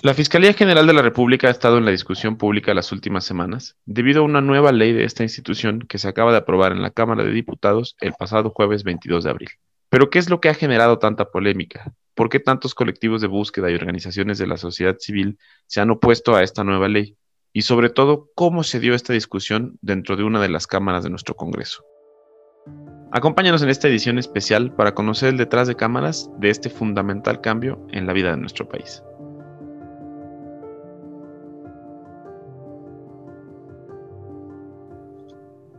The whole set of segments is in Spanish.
La Fiscalía General de la República ha estado en la discusión pública las últimas semanas debido a una nueva ley de esta institución que se acaba de aprobar en la Cámara de Diputados el pasado jueves 22 de abril. Pero ¿qué es lo que ha generado tanta polémica? ¿Por qué tantos colectivos de búsqueda y organizaciones de la sociedad civil se han opuesto a esta nueva ley? Y sobre todo, ¿cómo se dio esta discusión dentro de una de las cámaras de nuestro Congreso? Acompáñanos en esta edición especial para conocer el detrás de cámaras de este fundamental cambio en la vida de nuestro país.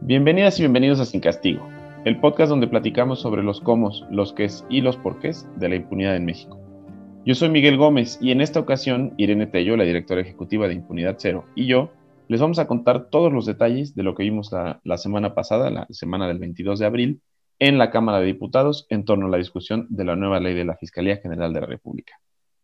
Bienvenidas y bienvenidos a Sin Castigo, el podcast donde platicamos sobre los cómo, los qués y los porqués de la impunidad en México. Yo soy Miguel Gómez y en esta ocasión Irene Tello, la directora ejecutiva de Impunidad Cero, y yo les vamos a contar todos los detalles de lo que vimos la, la semana pasada, la semana del 22 de abril, en la Cámara de Diputados en torno a la discusión de la nueva ley de la Fiscalía General de la República.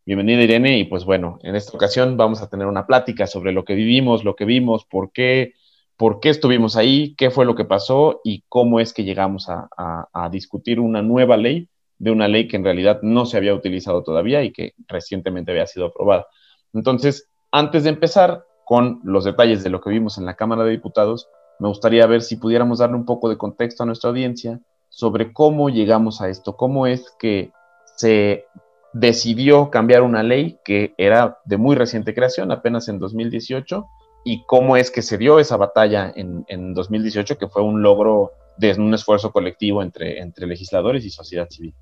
Bienvenida Irene y pues bueno, en esta ocasión vamos a tener una plática sobre lo que vivimos, lo que vimos, por qué por qué estuvimos ahí, qué fue lo que pasó y cómo es que llegamos a, discutir una nueva ley de una ley que en realidad no se había utilizado todavía y que recientemente había sido aprobada. Entonces, antes de empezar con los detalles de lo que vimos en la Cámara de Diputados, me gustaría ver si pudiéramos darle un poco de contexto a nuestra audiencia sobre cómo llegamos a esto, cómo es que se decidió cambiar una ley que era de muy reciente creación, apenas en 2018, y cómo es que se dio esa batalla en, en 2018, que fue un logro de un esfuerzo colectivo entre, entre legisladores y sociedad civil.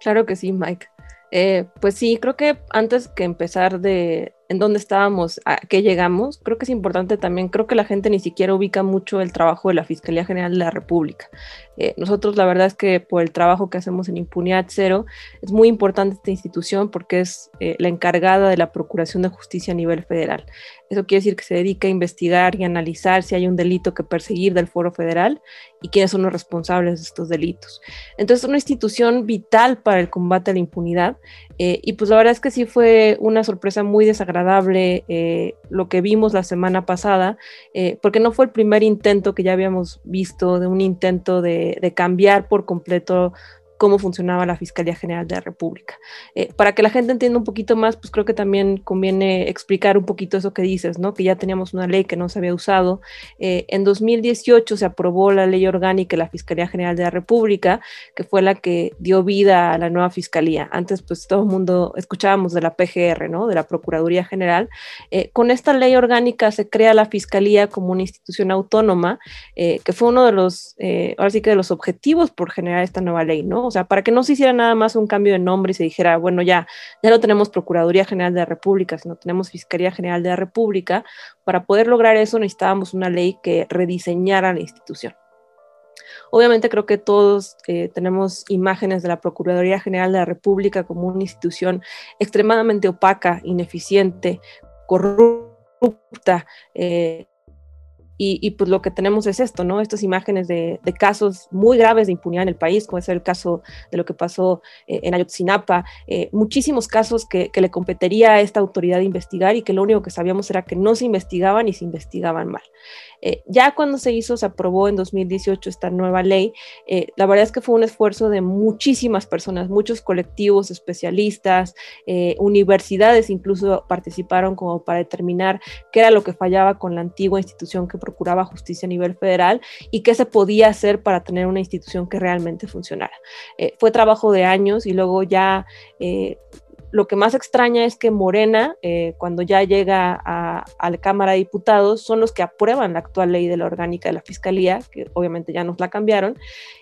Claro que sí, Mike. Eh, pues sí, creo que antes que empezar de, en dónde estábamos, a qué llegamos, creo que es importante también, creo que la gente ni siquiera ubica mucho el trabajo de la Fiscalía General de la República. Eh, nosotros la verdad es que por el trabajo que hacemos en Impunidad Cero, es muy importante esta institución porque es eh, la encargada de la Procuración de Justicia a nivel federal. Eso quiere decir que se dedica a investigar y analizar si hay un delito que perseguir del foro federal y quiénes son los responsables de estos delitos. Entonces es una institución vital para el combate a la impunidad eh, y pues la verdad es que sí fue una sorpresa muy desagradable eh, lo que vimos la semana pasada, eh, porque no fue el primer intento que ya habíamos visto de un intento de cambiar por completo cómo funcionaba la Fiscalía General de la República. Eh, para que la gente entienda un poquito más, pues creo que también conviene explicar un poquito eso que dices, ¿no? Que ya teníamos una ley que no se había usado. Eh, en 2018 se aprobó la ley orgánica de la Fiscalía General de la República, que fue la que dio vida a la nueva Fiscalía. Antes, pues todo el mundo escuchábamos de la PGR, ¿no? De la Procuraduría General. Eh, con esta ley orgánica se crea la Fiscalía como una institución autónoma, que fue uno de los, ahora sí que de los objetivos por generar esta nueva ley, ¿no? O sea, para que no se hiciera nada más un cambio de nombre y se dijera, bueno, ya, ya no tenemos Procuraduría General de la República, sino tenemos Fiscalía General de la República, para poder lograr eso necesitábamos una ley que rediseñara la institución. Obviamente creo que todos eh, tenemos imágenes de la Procuraduría General de la República como una institución extremadamente opaca, ineficiente, corrupta, eh, y, pues lo que tenemos es esto, ¿no? Estas imágenes de, casos muy graves de impunidad en el país, como es el caso de lo que pasó eh, en Ayotzinapa, eh, muchísimos casos que, le competiría a esta autoridad investigar y que lo único que sabíamos era que no se investigaban y se investigaban mal. Eh, ya cuando se hizo, se aprobó en 2018 esta nueva ley, eh, la verdad es que fue un esfuerzo de muchísimas personas, muchos colectivos, especialistas, eh, universidades incluso participaron como para determinar qué era lo que fallaba con la antigua institución que procuraba justicia a nivel federal y qué se podía hacer para tener una institución que realmente funcionara. fue trabajo de años y luego ya lo que más extraña es que Morena, eh, cuando ya llega a, la Cámara de Diputados, son los que aprueban la actual ley de la orgánica de la Fiscalía, que obviamente ya nos la cambiaron,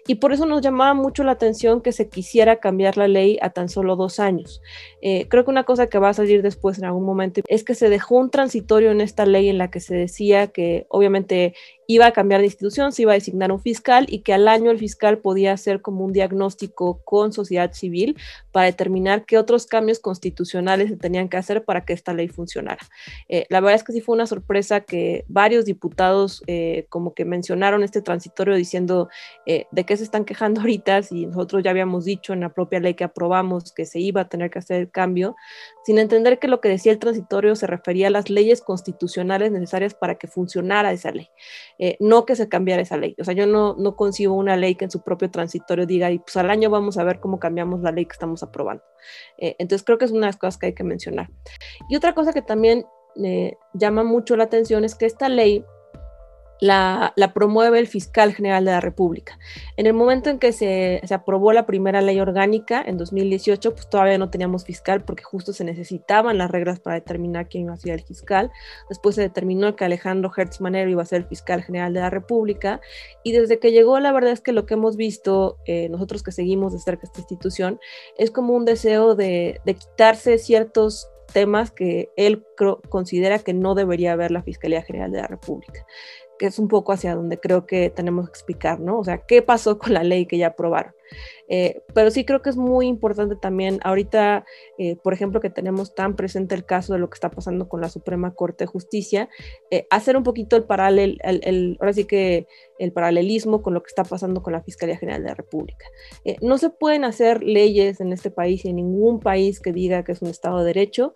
y por eso nos llamaba mucho la atención que se quisiera cambiar la ley a tan solo dos años. Eh, creo que una cosa que va a salir después en algún momento es que se dejó un transitorio en esta ley en la que se decía que obviamente iba a cambiar de institución, se iba a designar un fiscal y que al año el fiscal podía hacer como un diagnóstico con sociedad civil para determinar qué otros cambios constitucionales se tenían que hacer para que esta ley funcionara. Eh, la verdad es que sí fue una sorpresa que varios diputados eh, como que mencionaron este transitorio diciendo eh, de qué se están quejando ahorita si nosotros ya habíamos dicho en la propia ley que aprobamos que se iba a tener que hacer el cambio, sin entender que lo que decía el transitorio se refería a las leyes constitucionales necesarias para que funcionara esa ley. eh, no que se cambiara esa ley. O sea, yo no, no concibo una ley que en su propio transitorio diga, y pues al año vamos a ver cómo cambiamos la ley que estamos aprobando. Eh, entonces creo que es una de las cosas que hay que mencionar. Y otra cosa que también llama mucho la atención es que esta ley la, promueve el fiscal general de la República. En el momento en que se, aprobó la primera ley orgánica en 2018, pues todavía no teníamos fiscal porque justo se necesitaban las reglas para determinar quién iba a ser el fiscal. Después se determinó que Alejandro Hertz Manero iba a ser el fiscal general de la República. Y desde que llegó, la verdad es que lo que hemos visto, eh, nosotros que seguimos de cerca esta institución, es como un deseo de, de quitarse ciertos temas que él considera que no debería haber la Fiscalía General de la República es un poco hacia donde creo que tenemos que explicar, ¿no? O sea, ¿qué pasó con la ley que ya aprobaron? Eh, pero sí creo que es muy importante también, ahorita, eh, por ejemplo, que tenemos tan presente el caso de lo que está pasando con la Suprema Corte de Justicia, eh, hacer un poquito el paralel, el, ahora sí que el paralelismo con lo que está pasando con la Fiscalía General de la República. no se pueden hacer leyes en este país y en ningún país que diga que es un Estado de Derecho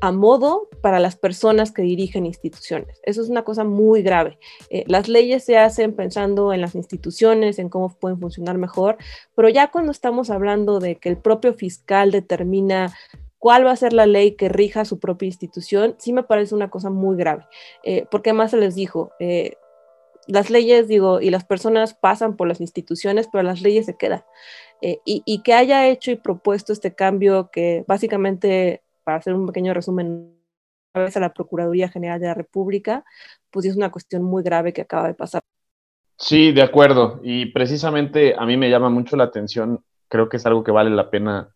a modo para las personas que dirigen instituciones. Eso es una cosa muy grave. Eh, las leyes se hacen pensando en las instituciones, en cómo pueden funcionar mejor, pero ya cuando estamos hablando de que el propio fiscal determina cuál va a ser la ley que rija su propia institución, sí me parece una cosa muy grave, eh, porque más se les dijo, eh, las leyes, digo, y las personas pasan por las instituciones, pero las leyes se quedan. y, que haya hecho y propuesto este cambio que básicamente para hacer un pequeño resumen, a la Procuraduría General de la República, pues es una cuestión muy grave que acaba de pasar. Sí, de acuerdo. Y precisamente a mí me llama mucho la atención, creo que es algo que vale la pena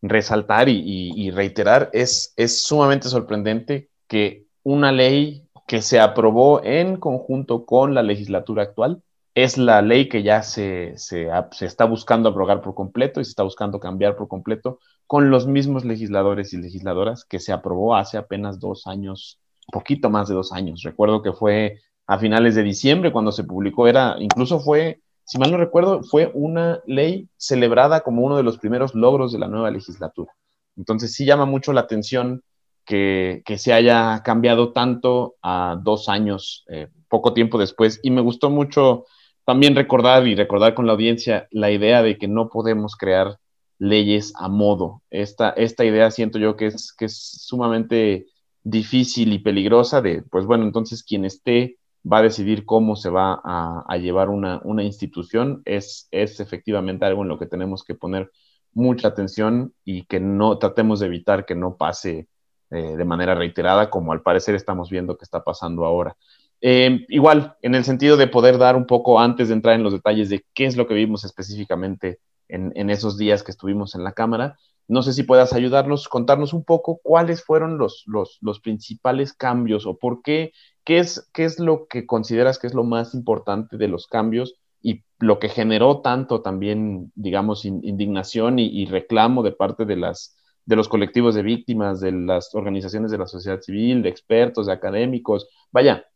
resaltar y, reiterar, es sumamente sorprendente que una ley que se aprobó en conjunto con la legislatura actual es la ley que ya se, se, se, está buscando abrogar por completo y se está buscando cambiar por completo con los mismos legisladores y legisladoras que se aprobó hace apenas dos años, poquito más de dos años. Recuerdo que fue a finales de diciembre cuando se publicó, era, incluso fue, si mal no recuerdo, fue una ley celebrada como uno de los primeros logros de la nueva legislatura. Entonces sí llama mucho la atención que, se haya cambiado tanto a dos años, eh, poco tiempo después. Y me gustó mucho también recordar y recordar con la audiencia la idea de que no podemos crear leyes a modo. Esta, esta idea siento yo que es, que es sumamente difícil y peligrosa de, pues bueno, entonces quien esté va a decidir cómo se va a, llevar una, institución, es, es efectivamente algo en lo que tenemos que poner mucha atención y que no tratemos de evitar que no pase eh, de manera reiterada, como al parecer estamos viendo que está pasando ahora. Eh, igual, en el sentido de poder dar un poco antes de entrar en los detalles de qué es lo que vimos específicamente en, esos días que estuvimos en la Cámara. No sé si puedas ayudarnos, contarnos un poco cuáles fueron los, los, principales cambios o por qué, qué es, qué es lo que consideras que es lo más importante de los cambios y lo que generó tanto también, digamos, indignación y, reclamo de parte de, las, de los colectivos de víctimas, de las organizaciones de la sociedad civil, de expertos, de académicos. Vaya,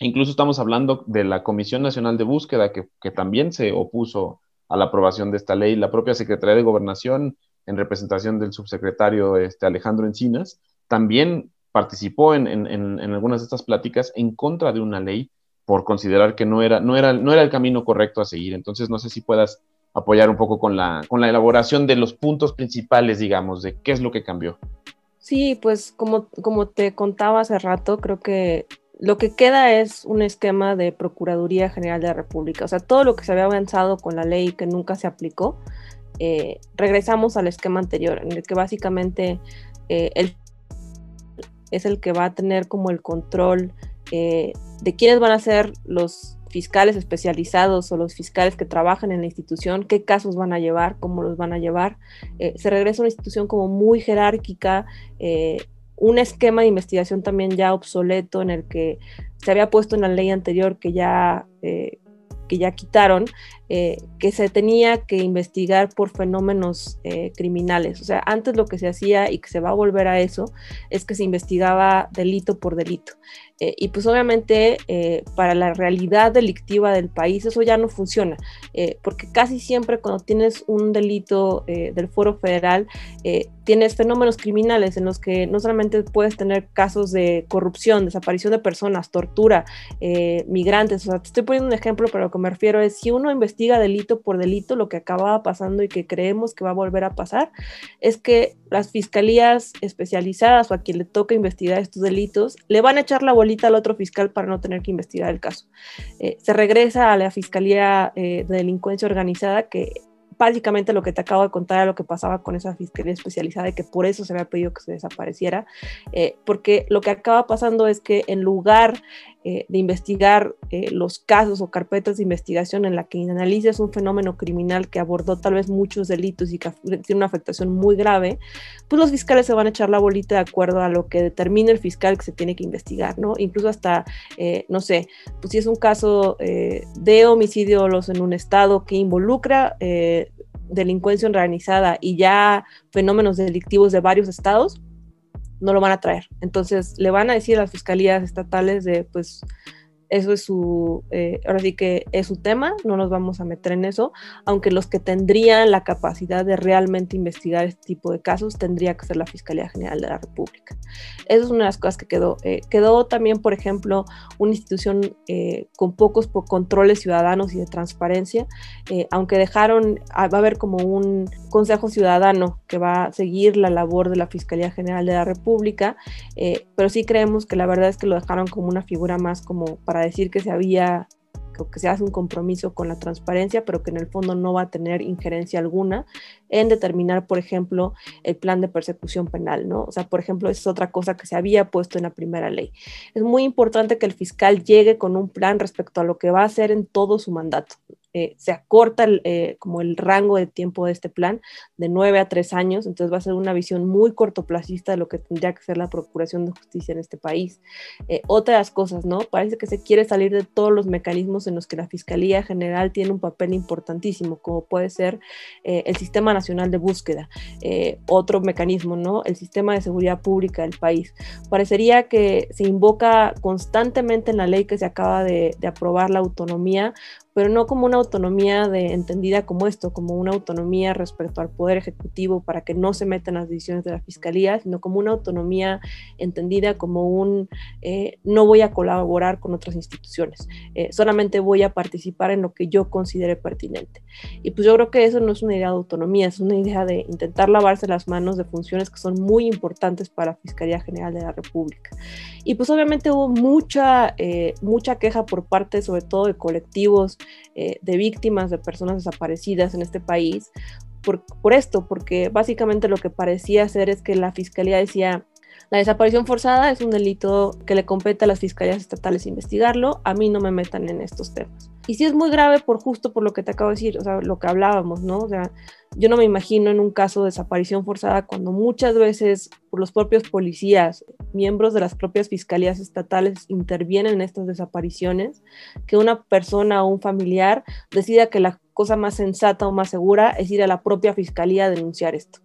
incluso estamos hablando de la Comisión Nacional de Búsqueda, que, que también se opuso a la aprobación de esta ley. La propia Secretaría de Gobernación, en representación del subsecretario este, Alejandro Encinas, también participó en, algunas de estas pláticas en contra de una ley por considerar que no era, no era, no era el camino correcto a seguir. Entonces, no sé si puedas apoyar un poco con la, con la elaboración de los puntos principales, digamos, de qué es lo que cambió. Sí, pues como, como te contaba hace rato, creo que lo que queda es un esquema de Procuraduría General de la República. O sea, todo lo que se había avanzado con la ley que nunca se aplicó, eh, regresamos al esquema anterior, en el que básicamente eh, es el que va a tener como el control eh, de quiénes van a ser los fiscales especializados o los fiscales que trabajan en la institución, qué casos van a llevar, cómo los van a llevar. se regresa a una institución como muy jerárquica, un esquema de investigación también ya obsoleto en el que se había puesto en la ley anterior que ya eh, que ya quitaron, eh, que se tenía que investigar por fenómenos eh, criminales. O sea, antes lo que se hacía y que se va a volver a eso es que se investigaba delito por delito. Eh, y pues obviamente para la realidad delictiva del país eso ya no funciona, porque casi siempre cuando tienes un delito del foro federal, tienes fenómenos criminales en los que no solamente puedes tener casos de corrupción, desaparición de personas, tortura, migrantes, o sea, te estoy poniendo un ejemplo, pero lo que me refiero es si uno investiga investiga delito por delito, lo que acababa pasando y que creemos que va a volver a pasar, es que las fiscalías especializadas o a quien le toca investigar estos delitos, le van a echar la bolita al otro fiscal para no tener que investigar el caso. Eh, se regresa a la Fiscalía eh, de Delincuencia Organizada, que básicamente lo que te acabo de contar era lo que pasaba con esa fiscalía especializada y que por eso se había pedido que se desapareciera, eh, porque lo que acaba pasando es que en lugar eh, de investigar eh, los casos o carpetas de investigación en la que analices un fenómeno criminal que abordó tal vez muchos delitos y que tiene una afectación muy grave, pues los fiscales se van a echar la bolita de acuerdo a lo que determine el fiscal que se tiene que investigar, ¿no? Incluso hasta, no sé, pues si es un caso de homicidio en un estado que involucra delincuencia organizada y ya fenómenos delictivos de varios estados, no lo van a traer. Entonces le van a decir a las fiscalías estatales de, pues, eso es su, eh, ahora sí que es su tema, no nos vamos a meter en eso, aunque los que tendrían la capacidad de realmente investigar este tipo de casos tendría que ser la Fiscalía General de la República. Esa es una de las cosas que quedó. Eh, quedó también, por ejemplo, una institución eh, con pocos controles ciudadanos y de transparencia, aunque dejaron, ah, va a haber como un Consejo Ciudadano que va a seguir la labor de la Fiscalía General de la República, pero sí creemos que la verdad es que lo dejaron como una figura más como para decir que se había que se hace un compromiso con la transparencia, pero que en el fondo no va a tener injerencia alguna en determinar, por ejemplo, el plan de persecución penal, ¿no? O sea, por ejemplo, es otra cosa que se había puesto en la primera ley. Es muy importante que el fiscal llegue con un plan respecto a lo que va a hacer en todo su mandato. Eh, se acorta eh, como el rango de tiempo de este plan de nueve a tres años, entonces va a ser una visión muy cortoplacista de lo que tendría que ser la Procuración de Justicia en este país. Eh, otras cosas, ¿no? Parece que se quiere salir de todos los mecanismos en los que la Fiscalía General tiene un papel importantísimo, como puede ser el Sistema Nacional de Búsqueda, otro mecanismo, ¿no? El Sistema de Seguridad Pública del país. Parecería que se invoca constantemente en la ley que se acaba de aprobar la autonomía pero no como una autonomía de, entendida como esto, como una autonomía respecto al poder ejecutivo para que no se metan las decisiones de la fiscalía, sino como una autonomía entendida como un eh, no voy a colaborar con otras instituciones, eh, solamente voy a participar en lo que yo considere pertinente. Y pues yo creo que eso no es una idea de autonomía, es una idea de intentar lavarse las manos de funciones que son muy importantes para la Fiscalía General de la República. Y pues obviamente hubo mucha, eh, mucha queja por parte sobre todo de colectivos eh, de víctimas de personas desaparecidas en este país por, por esto, porque básicamente lo que parecía ser es que la fiscalía decía, la desaparición forzada es un delito que le compete a las fiscalías estatales investigarlo, a mí no me metan en estos temas. Y sí es muy grave por justo por lo que te acabo de decir, o sea, lo que hablábamos, ¿no? O sea, yo no me imagino en un caso de desaparición forzada cuando muchas veces los propios policías, miembros de las propias fiscalías estatales intervienen en estas desapariciones, que una persona o un familiar decida que la cosa más sensata o más segura es ir a la propia fiscalía a denunciar esto.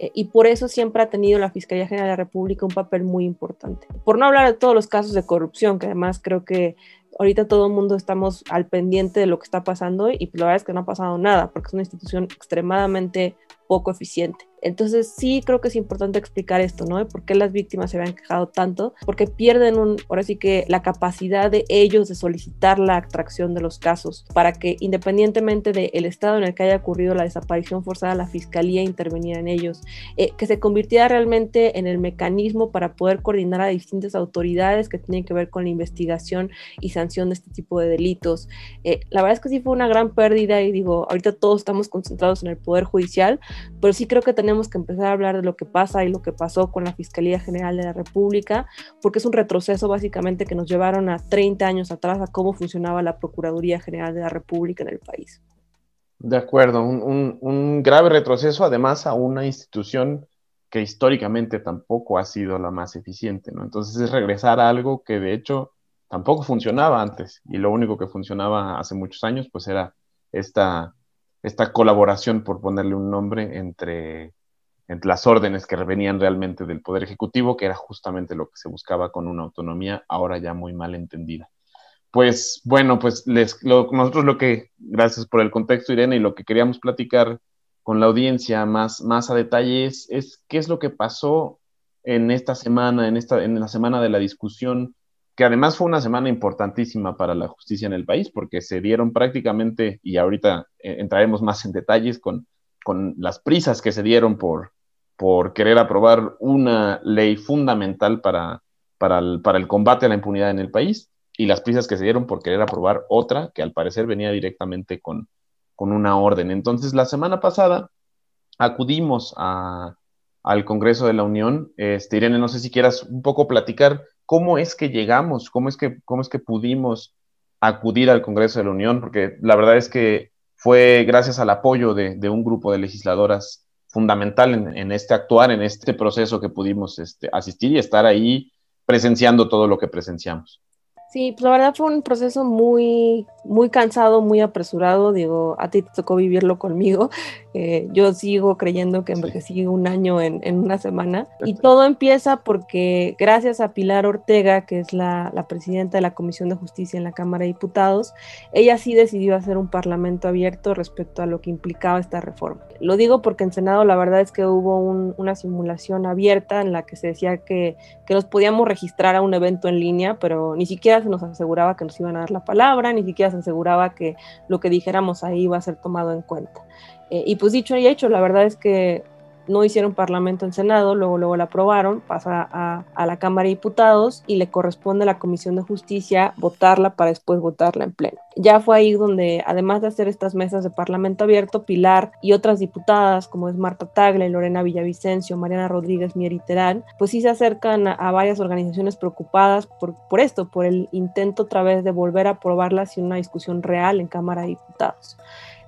Eh, y por eso siempre ha tenido la Fiscalía General de la República un papel muy importante. Por no hablar de todos los casos de corrupción, que además creo que ahorita todo el mundo estamos al pendiente de lo que está pasando y la verdad es que no ha pasado nada porque es una institución extremadamente poco eficiente. Entonces sí creo que es importante explicar esto, ¿no? ¿Por qué las víctimas se habían quejado tanto? Porque pierden un, ahora sí que la capacidad de ellos de solicitar la atracción de los casos para que independientemente del estado en el que haya ocurrido la desaparición forzada, la fiscalía interveniera en ellos, eh, que se convirtiera realmente en el mecanismo para poder coordinar a distintas autoridades que tienen que ver con la investigación y sanción de este tipo de delitos. Eh, la verdad es que sí fue una gran pérdida y digo, ahorita todos estamos concentrados en el Poder Judicial, pero sí creo que tenemos que empezar a hablar de lo que pasa y lo que pasó con la Fiscalía General de la República, porque es un retroceso básicamente que nos llevaron a 30 años atrás a cómo funcionaba la Procuraduría General de la República en el país. De acuerdo, un, grave retroceso además a una institución que históricamente tampoco ha sido la más eficiente, ¿no? Entonces es regresar a algo que de hecho tampoco funcionaba antes y lo único que funcionaba hace muchos años pues era esta, esta colaboración, por ponerle un nombre, entre, entre las órdenes que venían realmente del Poder Ejecutivo, que era justamente lo que se buscaba con una autonomía ahora ya muy mal entendida. Pues bueno, pues nosotros lo que, gracias por el contexto Irene, y lo que queríamos platicar con la audiencia más, más a detalle es, es qué es lo que pasó en esta semana, en, esta, en la semana de la discusión que además fue una semana importantísima para la justicia en el país, porque se dieron prácticamente, y ahorita eh, entraremos más en detalles con, con las prisas que se dieron por, por querer aprobar una ley fundamental para, para, el, para el combate a la impunidad en el país, y las prisas que se dieron por querer aprobar otra que al parecer venía directamente con, con una orden. Entonces, la semana pasada acudimos a, al Congreso de la Unión. Este, Irene, no sé si quieras un poco platicar cómo es que llegamos, cómo es que, cómo es que pudimos acudir al Congreso de la Unión, porque la verdad es que fue gracias al apoyo de, un grupo de legisladoras fundamental en, este actuar, en este proceso que pudimos este, asistir y estar ahí presenciando todo lo que presenciamos. Sí, pues la verdad fue un proceso muy, muy cansado, muy apresurado. Digo, a ti te tocó vivirlo conmigo. Eh, yo sigo creyendo que envejecí un año en, en, una semana. Y todo empieza porque gracias a Pilar Ortega, que es la, la, presidenta de la Comisión de Justicia en la Cámara de Diputados, ella sí decidió hacer un parlamento abierto respecto a lo que implicaba esta reforma. Lo digo porque en Senado la verdad es que hubo un, una simulación abierta en la que se decía que, que nos podíamos registrar a un evento en línea, pero ni siquiera se nos aseguraba que nos iban a dar la palabra, ni siquiera se aseguraba que lo que dijéramos ahí iba a ser tomado en cuenta. Eh, y pues dicho y hecho, la verdad es que no hicieron parlamento en Senado, luego, luego la aprobaron, pasa a, la Cámara de Diputados y le corresponde a la Comisión de Justicia votarla para después votarla en pleno. Ya fue ahí donde, además de hacer estas mesas de Parlamento abierto, Pilar y otras diputadas, como es Marta Tagle, Lorena Villavicencio, Mariana Rodríguez Mieriterán, pues sí se acercan a, varias organizaciones preocupadas por, por esto, por el intento otra vez de volver a aprobarla sin una discusión real en Cámara de Diputados.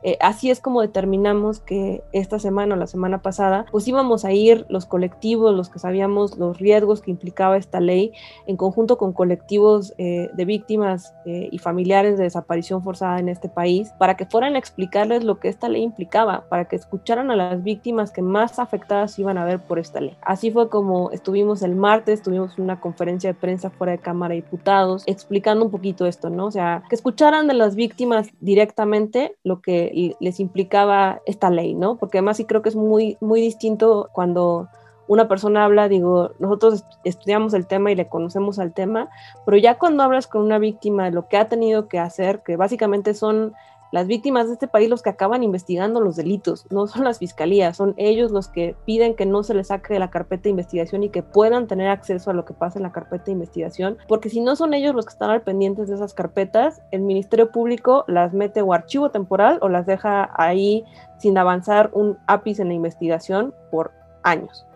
Eh, así es como determinamos que esta semana o la semana pasada, pues íbamos a ir los colectivos, los que sabíamos los riesgos que implicaba esta ley, en conjunto con colectivos eh, de víctimas eh, y familiares de desaparición forzada en este país, para que fueran a explicarles lo que esta ley implicaba, para que escucharan a las víctimas que más afectadas iban a ver por esta ley. Así fue como estuvimos el martes, tuvimos una conferencia de prensa fuera de Cámara de Diputados, explicando un poquito esto, ¿no? O sea, que escucharan de las víctimas directamente lo que les implicaba esta ley, ¿no? Porque además sí creo que es muy, muy distinto cuando una persona habla, digo, nosotros estudiamos el tema y le conocemos al tema, pero ya cuando hablas con una víctima de lo que ha tenido que hacer, que básicamente son las víctimas de este país los que acaban investigando los delitos, no son las fiscalías, son ellos los que piden que no se les saque de la carpeta de investigación y que puedan tener acceso a lo que pasa en la carpeta de investigación, porque si no son ellos los que están al pendientes de esas carpetas, el Ministerio Público las mete o archivo temporal o las deja ahí sin avanzar un ápice en la investigación por años.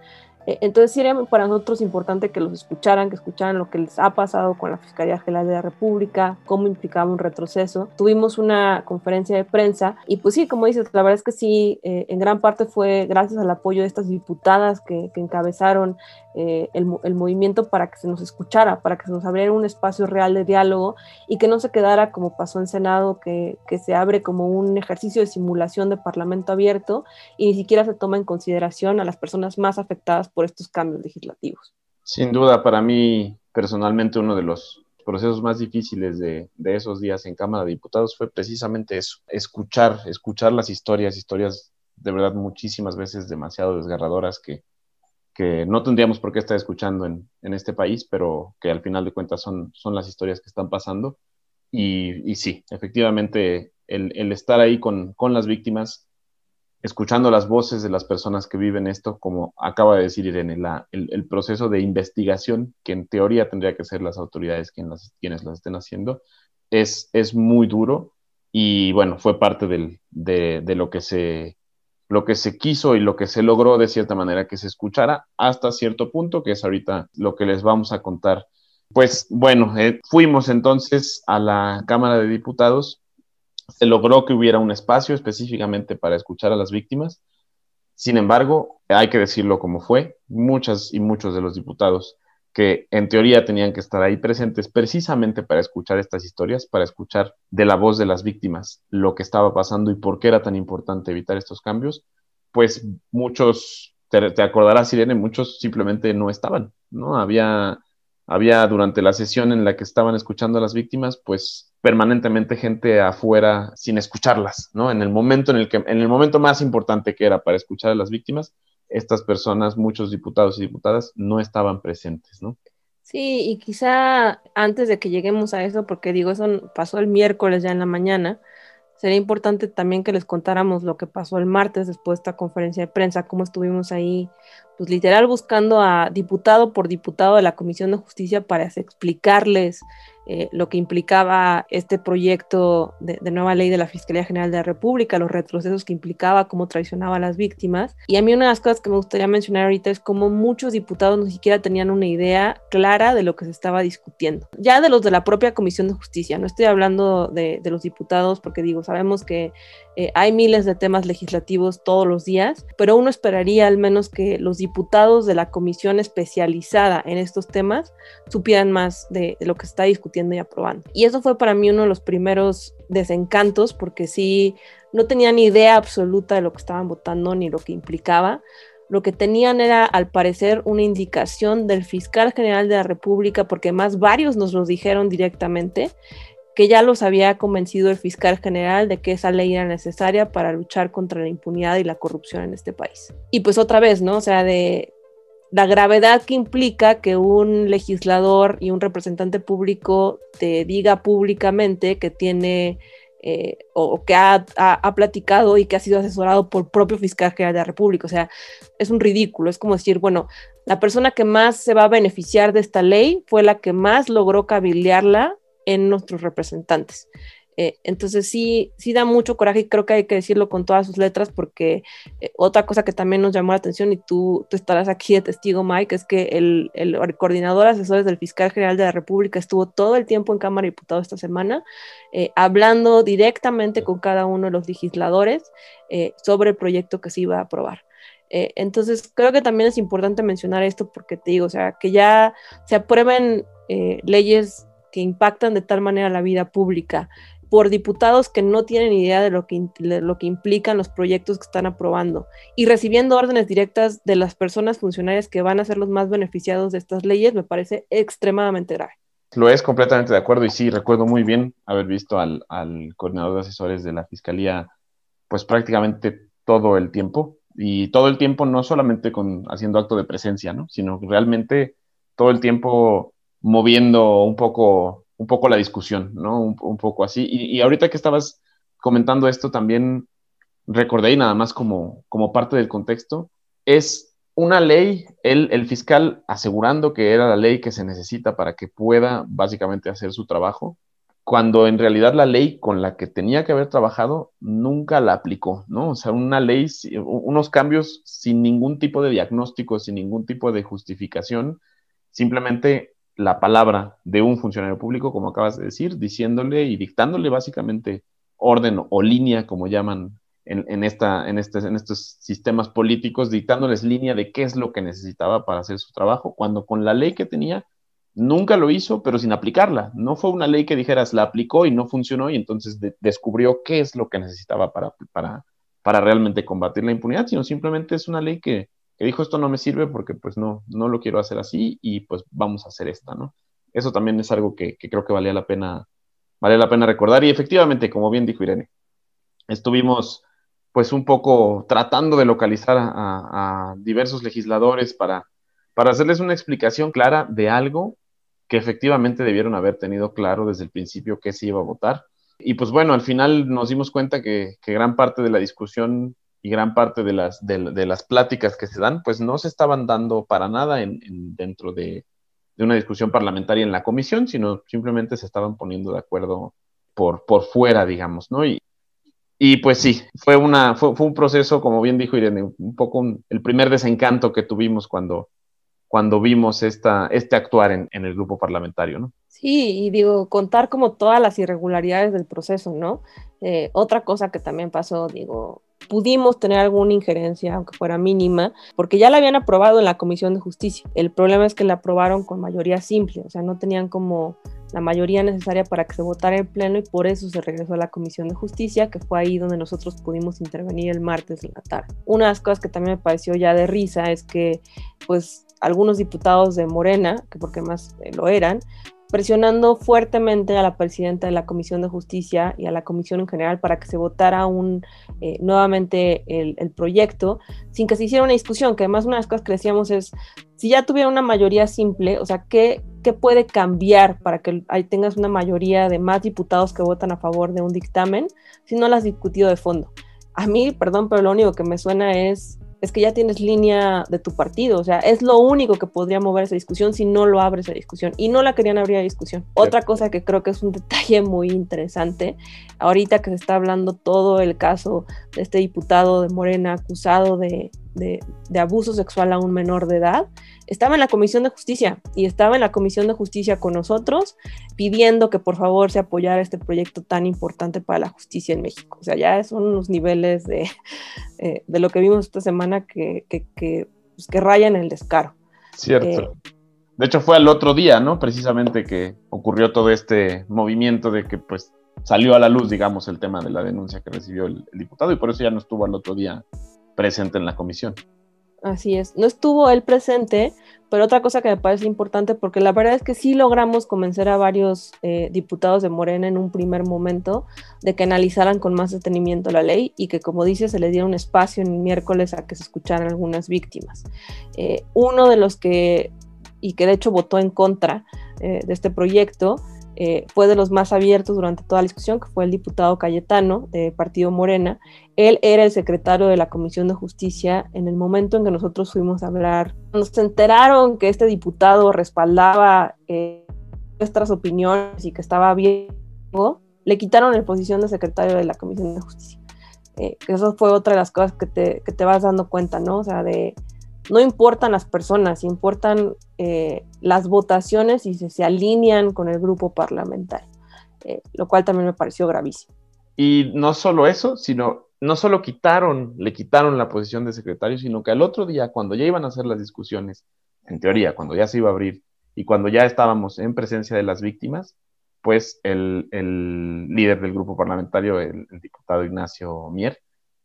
Eh, entonces sería para nosotros importante que los escucharan, que escucharan lo que les ha pasado con la Fiscalía General de la República, cómo implicaba un retroceso. Tuvimos una conferencia de prensa y pues sí, como dices, la verdad es que sí, eh, en gran parte fue gracias al apoyo de estas diputadas que, que encabezaron eh, el, el, movimiento para que se nos escuchara, para que se nos abriera un espacio real de diálogo y que no se quedara como pasó en Senado, que, se abre como un ejercicio de simulación de parlamento abierto y ni siquiera se toma en consideración a las personas más afectadas por estos cambios legislativos. Sin duda, para mí personalmente uno de los procesos más difíciles de, de, esos días en Cámara de Diputados fue precisamente eso, escuchar, escuchar las historias, historias de verdad muchísimas veces demasiado desgarradoras que, que no tendríamos por qué estar escuchando en, en, este país, pero que al final de cuentas son, son las historias que están pasando. Y, y sí, efectivamente, el, estar ahí con, con las víctimas escuchando las voces de las personas que viven esto, como acaba de decir Irene, el, proceso de investigación, que en teoría tendría que ser las autoridades quienes las, quienes las estén haciendo, es, es muy duro y bueno, fue parte del, de, de, lo, que se, lo que se quiso y lo que se logró de cierta manera que se escuchara hasta cierto punto, que es ahorita lo que les vamos a contar. Pues bueno, eh, fuimos entonces a la Cámara de Diputados se logró que hubiera un espacio específicamente para escuchar a las víctimas. Sin embargo, hay que decirlo como fue, muchas y muchos de los diputados que en teoría tenían que estar ahí presentes precisamente para escuchar estas historias, para escuchar de la voz de las víctimas lo que estaba pasando y por qué era tan importante evitar estos cambios, pues muchos, te, acordarás, Irene, muchos simplemente no estaban, ¿no? Había, había durante la sesión en la que estaban escuchando a las víctimas, pues permanentemente gente afuera sin escucharlas, ¿no? En el momento en el que, en el momento más importante que era para escuchar a las víctimas, estas personas, muchos diputados y diputadas, no estaban presentes, ¿no? Sí, y quizá antes de que lleguemos a eso, porque digo, eso pasó el miércoles ya en la mañana, sería importante también que les contáramos lo que pasó el martes después de esta conferencia de prensa, cómo estuvimos ahí, pues literal buscando a diputado por diputado de la Comisión de Justicia para explicarles eh, lo que implicaba este proyecto de, nueva ley de la Fiscalía General de la República, los retrocesos que implicaba, cómo traicionaba a las víctimas. Y a mí una de las cosas que me gustaría mencionar ahorita es cómo muchos diputados ni siquiera tenían una idea clara de lo que se estaba discutiendo. Ya de los de la propia Comisión de Justicia, no estoy hablando de, de los diputados porque digo, sabemos que eh, hay miles de temas legislativos todos los días, pero uno esperaría al menos que los diputados de la comisión especializada en estos temas supieran más de, lo que se está discutiendo y aprobando. Y eso fue para mí uno de los primeros desencantos, porque sí, no tenían idea absoluta de lo que estaban votando ni lo que implicaba. Lo que tenían era, al parecer, una indicación del fiscal general de la República, porque más varios nos lo dijeron directamente, que ya los había convencido el fiscal general de que esa ley era necesaria para luchar contra la impunidad y la corrupción en este país. Y pues otra vez, ¿no? O sea, de la gravedad que implica que un legislador y un representante público te diga públicamente que tiene eh, o, que ha, ha, platicado y que ha sido asesorado por propio fiscal general de la República. O sea, es un ridículo. Es como decir, bueno, la persona que más se va a beneficiar de esta ley fue la que más logró cabildearla en nuestros representantes. Eh, entonces sí, sí da mucho coraje y creo que hay que decirlo con todas sus letras porque eh, otra cosa que también nos llamó la atención y tú, tú estarás aquí de testigo, Mike, es que el, el, coordinador asesores del fiscal general de la República estuvo todo el tiempo en Cámara de Diputados esta semana eh, hablando directamente con cada uno de los legisladores sobre el proyecto que se iba a aprobar. entonces creo que también es importante mencionar esto porque te digo, o sea, que ya se aprueben leyes que impactan de tal manera la vida pública por diputados que no tienen idea de lo que, lo que implican los proyectos que están aprobando y recibiendo órdenes directas de las personas funcionarias que van a ser los más beneficiados de estas leyes, me parece extremadamente grave. Lo es completamente de acuerdo y sí, recuerdo muy bien haber visto al, al coordinador de asesores de la Fiscalía pues prácticamente todo el tiempo y todo el tiempo no solamente con haciendo acto de presencia, ¿no? sino realmente todo el tiempo moviendo un poco, un poco la discusión, ¿no? Un, poco así. Y, ahorita que estabas comentando esto también recordé y nada más como, como parte del contexto, es una ley, el, el, fiscal asegurando que era la ley que se necesita para que pueda básicamente hacer su trabajo, cuando en realidad la ley con la que tenía que haber trabajado nunca la aplicó, ¿no? O sea, una ley, unos cambios sin ningún tipo de diagnóstico, sin ningún tipo de justificación, simplemente la palabra de un funcionario público, como acabas de decir, diciéndole y dictándole básicamente orden o línea, como llaman en, esta, en, este, en estos sistemas políticos, dictándoles línea de qué es lo que necesitaba para hacer su trabajo, cuando con la ley que tenía nunca lo hizo, pero sin aplicarla. No fue una ley que dijeras, la aplicó y no funcionó y entonces descubrió qué es lo que necesitaba para, para, para realmente combatir la impunidad, sino simplemente es una ley que, que dijo esto no me sirve porque pues no, no lo quiero hacer así y pues vamos a hacer esta, ¿no? Eso también es algo que, creo que valía la pena, vale la pena recordar y efectivamente, como bien dijo Irene, estuvimos pues un poco tratando de localizar a, diversos legisladores para, para hacerles una explicación clara de algo que efectivamente debieron haber tenido claro desde el principio que se iba a votar. Y pues bueno, al final nos dimos cuenta que, que gran parte de la discusión y gran parte de las, de, las pláticas que se dan, pues no se estaban dando para nada en, dentro de, una discusión parlamentaria en la comisión, sino simplemente se estaban poniendo de acuerdo por, por fuera, digamos, ¿no? Y, y pues sí, fue, una, fue, un proceso, como bien dijo Irene, un poco el primer desencanto que tuvimos cuando, cuando vimos esta, este actuar en, en el grupo parlamentario, ¿no? Sí, y digo, contar como todas las irregularidades del proceso, ¿no? Eh, otra cosa que también pasó, digo, pudimos tener alguna injerencia, aunque fuera mínima, porque ya la habían aprobado en la Comisión de Justicia. El problema es que la aprobaron con mayoría simple, o sea, no tenían como la mayoría necesaria para que se votara el pleno y por eso se regresó a la Comisión de Justicia, que fue ahí donde nosotros pudimos intervenir el martes en la tarde. Una de las cosas que también me pareció ya de risa es que pues algunos diputados de Morena, que porque más eh, lo eran, presionando fuertemente a la presidenta de la Comisión de Justicia y a la Comisión en general para que se votara un, eh, nuevamente el, proyecto sin que se hiciera una discusión, que además una de las cosas que decíamos es, si ya tuviera una mayoría simple, o sea, ¿qué, qué puede cambiar para que ahí tengas una mayoría de más diputados que votan a favor de un dictamen si no lo has discutido de fondo? A mí, perdón, pero lo único que me suena es es que ya tienes línea de tu partido. O sea, es lo único que podría mover esa discusión si no lo abres a discusión. Y no la querían abrir a discusión. Otra cosa que creo que es un detalle muy interesante, ahorita que se está hablando todo el caso de este diputado de Morena acusado de, de, abuso sexual a un menor de edad, estaba en la Comisión de Justicia y estaba en la Comisión de Justicia con nosotros pidiendo que por favor se apoyara este proyecto tan importante para la justicia en México. O sea, ya son unos niveles de, eh, de lo que vimos esta semana que, que, que, pues, que rayan el descaro. Cierto. Eh, de hecho, fue al otro día, ¿no? Precisamente que ocurrió todo este movimiento de que, pues, salió a la luz, digamos, el tema de la denuncia que recibió el diputado y por eso ya no estuvo al otro día presente en la comisión. Así es, no estuvo él presente, pero otra cosa que me parece importante, porque la verdad es que sí logramos convencer a varios eh, diputados de Morena en un primer momento de que analizaran con más detenimiento la ley y que, como dice, se le diera un espacio en miércoles a que se escucharan algunas víctimas. Eh, uno de los que, y que de hecho votó en contra eh, de este proyecto, eh, fue de los más abiertos durante toda la discusión, que fue el diputado Cayetano de Partido Morena. Él era el secretario de la Comisión de Justicia en el momento en que nosotros fuimos a hablar. Cuando se enteraron que este diputado respaldaba eh, nuestras opiniones y que estaba bien, le quitaron la posición de secretario de la Comisión de Justicia. Eh, eso fue otra de las cosas que te, que te vas dando cuenta, ¿no? O sea, de no importan las personas, importan eh, las votaciones y si se alinean con el grupo parlamentario, eh, lo cual también me pareció gravísimo. Y no solo eso, sino no solo quitaron, le quitaron la posición de secretario, sino que al otro día, cuando ya iban a hacer las discusiones, en teoría, cuando ya se iba a abrir y cuando ya estábamos en presencia de las víctimas, pues el, líder del grupo parlamentario, el diputado Ignacio Mier,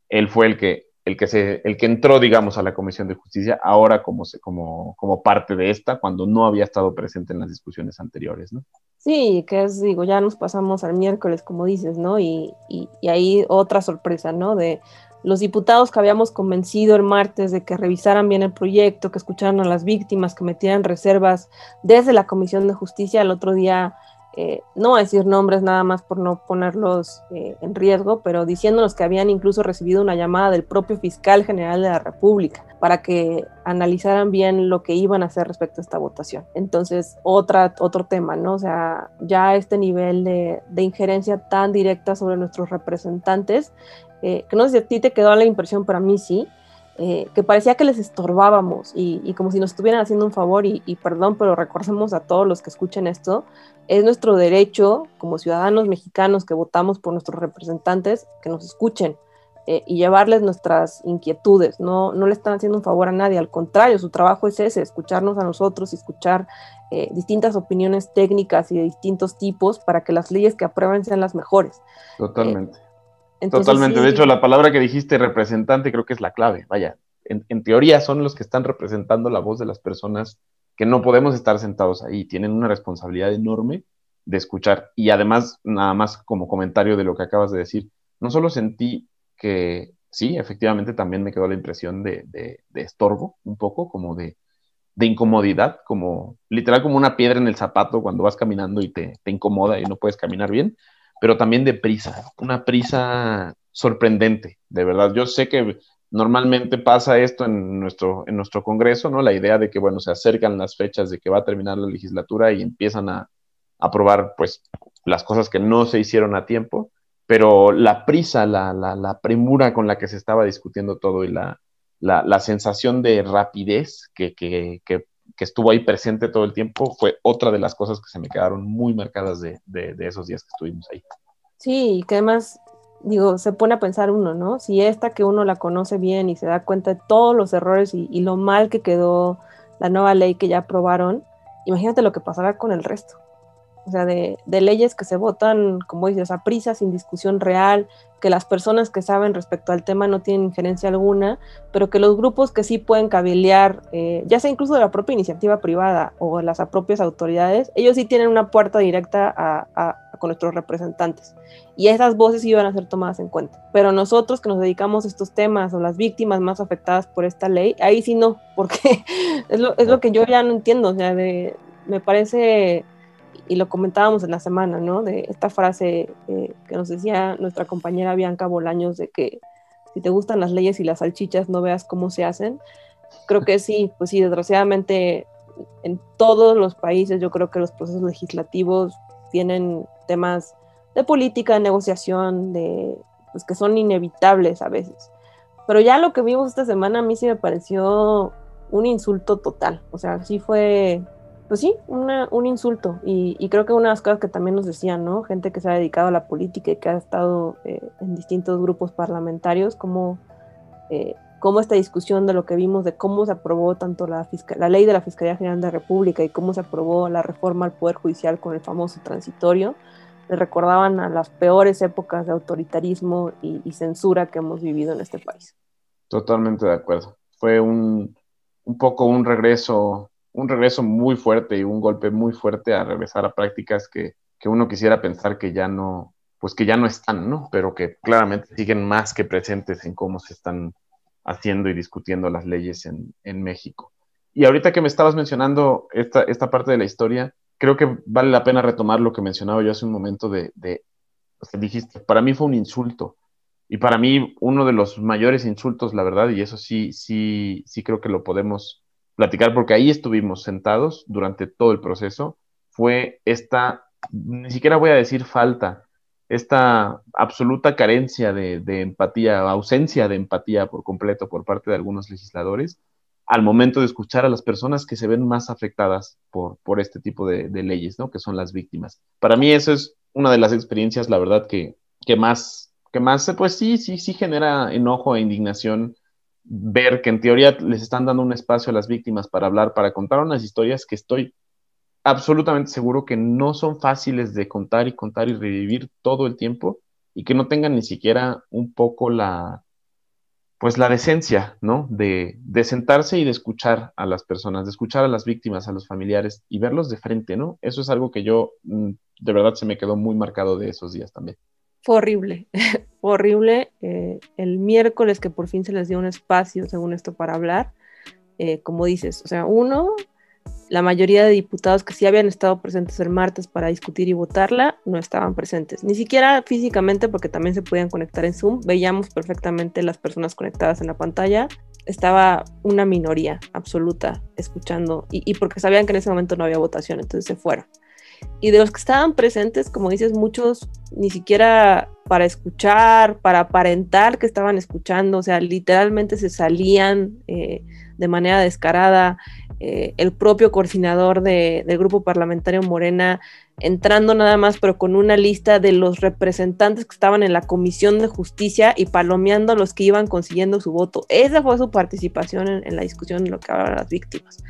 él fue el que el que, se, el que entró, digamos, a la Comisión de Justicia ahora como, como, como parte de esta, cuando no había estado presente en las discusiones anteriores, ¿no? Sí, que es, digo, ya nos pasamos al miércoles, como dices, ¿no? Y, y, y ahí otra sorpresa, ¿no? De los diputados que habíamos convencido el martes de que revisaran bien el proyecto, que escucharan a las víctimas, que metieran reservas desde la Comisión de Justicia, el otro día eh, no a decir nombres nada más por no ponerlos eh, en riesgo, pero diciéndonos que habían incluso recibido una llamada del propio fiscal general de la República para que analizaran bien lo que iban a hacer respecto a esta votación. Entonces, otra, otro tema, ¿no? O sea, ya este nivel de, injerencia tan directa sobre nuestros representantes, eh, que no sé si a ti te quedó la impresión, pero a mí sí, que parecía que les estorbábamos y, como si nos estuvieran haciendo un favor y, perdón, pero recordemos a todos los que escuchen esto, es nuestro derecho como ciudadanos mexicanos que votamos por nuestros representantes que nos escuchen eh, y llevarles nuestras inquietudes, no, no le están haciendo un favor a nadie, al contrario, su trabajo es ese, escucharnos a nosotros y escuchar eh, distintas opiniones técnicas y de distintos tipos para que las leyes que aprueben sean las mejores. Totalmente. Totalmente. de hecho, la palabra que dijiste, representante, creo que es la clave. Vaya, en, teoría son los que están representando la voz de las personas que no podemos estar sentados ahí. Tienen una responsabilidad enorme de escuchar. Y además, nada más como comentario de lo que acabas de decir, no solo sentí que sí, efectivamente también me quedó la impresión de, estorbo, un poco, como de, incomodidad, como literal como una piedra en el zapato cuando vas caminando y te, te incomoda y no puedes caminar bien pero también de prisa, una prisa sorprendente, de verdad. Yo sé que normalmente pasa esto en nuestro, en nuestro Congreso, ¿no? La idea de que, bueno, se acercan las fechas de que va a terminar la legislatura y empiezan a aprobar, pues, las cosas que no se hicieron a tiempo, pero la prisa, la, la, la premura con la que se estaba discutiendo todo y la, la sensación de rapidez que, que, que estuvo ahí presente todo el tiempo, fue otra de las cosas que se me quedaron muy marcadas de, esos días que estuvimos ahí. Sí, y que además digo, se pone a pensar uno, ¿no? Si esta que uno la conoce bien y se da cuenta de todos los errores y, lo mal que quedó la nueva ley que ya aprobaron, imagínate lo que pasará con el resto o sea, de, leyes que se votan, como dices, a prisa, sin discusión real, que las personas que saben respecto al tema no tienen injerencia alguna, pero que los grupos que sí pueden cabildear, eh, ya sea incluso de la propia iniciativa privada o las propias autoridades, ellos sí tienen una puerta directa a, con nuestros representantes. Y esas voces iban a ser tomadas en cuenta. Pero nosotros que nos dedicamos a estos temas o las víctimas más afectadas por esta ley, ahí sí no, porque es lo, es lo que yo ya no entiendo. O sea, me parece y lo comentábamos en la semana, ¿no? De esta frase eh, que nos decía nuestra compañera Bianca Bolaños de que si te gustan las leyes y las salchichas no veas cómo se hacen. Creo que sí, pues sí, desgraciadamente en todos los países yo creo que los procesos legislativos tienen temas de política, de negociación, de pues que son inevitables a veces. Pero ya lo que vimos esta semana a mí sí me pareció un insulto total. O sea, sí fue pues sí, un insulto. Y, creo que una de las cosas que también nos decían, ¿no? Gente que se ha dedicado a la política y que ha estado eh, en distintos grupos parlamentarios, como, eh, como esta discusión de lo que vimos de cómo se aprobó tanto la, la ley de la Fiscalía General de la República y cómo se aprobó la reforma al Poder Judicial con el famoso transitorio, le recordaban a las peores épocas de autoritarismo y, censura que hemos vivido en este país. Totalmente de acuerdo. Fue un, poco un regreso un regreso muy fuerte y un golpe muy fuerte a regresar a prácticas que, uno quisiera pensar que ya no, pues que ya no están, ¿no? Pero que claramente siguen más que presentes en cómo se están haciendo y discutiendo las leyes en, México. Y ahorita que me estabas mencionando esta, esta parte de la historia, creo que vale la pena retomar lo que mencionaba yo hace un momento de dijiste, para mí fue un insulto. Y para mí uno de los mayores insultos, la verdad, y eso sí, sí, sí creo que lo podemos platicar, porque ahí estuvimos sentados durante todo el proceso, fue esta, ni siquiera voy a decir falta, esta absoluta carencia de, empatía, ausencia de empatía por completo por parte de algunos legisladores al momento de escuchar a las personas que se ven más afectadas por, este tipo de, leyes, ¿no? Que son las víctimas. Para mí eso es una de las experiencias, la verdad, que, que más, que más, pues sí, sí, sí genera enojo e indignación ver que en teoría les están dando un espacio a las víctimas para hablar, para contar unas historias que estoy absolutamente seguro que no son fáciles de contar y contar y revivir todo el tiempo y que no tengan ni siquiera un poco la, pues la decencia, ¿no? De, de, sentarse y de escuchar a las personas, de escuchar a las víctimas, a los familiares y verlos de frente, ¿no? Eso es algo que yo mm, de verdad se me quedó muy marcado de esos días también fue horrible, horrible. Eh, el miércoles que por fin se les dio un espacio, según esto, para hablar, eh, como dices, o sea, uno, la mayoría de diputados que sí habían estado presentes el martes para discutir y votarla, no estaban presentes, ni siquiera físicamente porque también se podían conectar en Zoom, veíamos perfectamente las personas conectadas en la pantalla, estaba una minoría absoluta escuchando y, porque sabían que en ese momento no había votación, entonces se fueron. Y de los que estaban presentes, como dices, muchos ni siquiera para escuchar, para aparentar que estaban escuchando, o sea, literalmente se salían eh, de manera descarada. Eh, el propio coordinador del grupo parlamentario Morena entrando nada más, pero con una lista de los representantes que estaban en la Comisión de Justicia y palomeando a los que iban consiguiendo su voto. Esa fue su participación en, la discusión de lo que hablan las víctimas.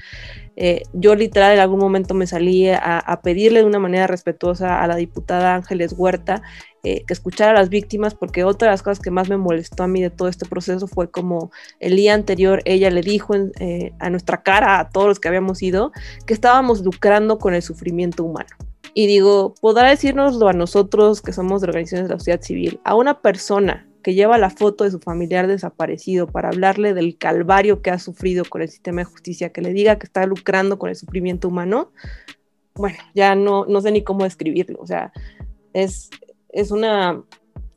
Eh, yo literal en algún momento me salí a, pedirle de una manera respetuosa a la diputada Ángeles Huerta eh, que escuchara a las víctimas, porque otra de las cosas que más me molestó a mí de todo este proceso fue como el día anterior ella le dijo eh, a nuestra cara, a todos los que habíamos ido, que estábamos lucrando con el sufrimiento humano. Y digo, podrá decirnoslo a nosotros que somos de organizaciones de la sociedad civil, a una persona que lleva la foto de su familiar desaparecido para hablarle del calvario que ha sufrido con el sistema de justicia, que le diga que está lucrando con el sufrimiento humano, bueno, ya no, no sé ni cómo describirlo. O sea, es, es una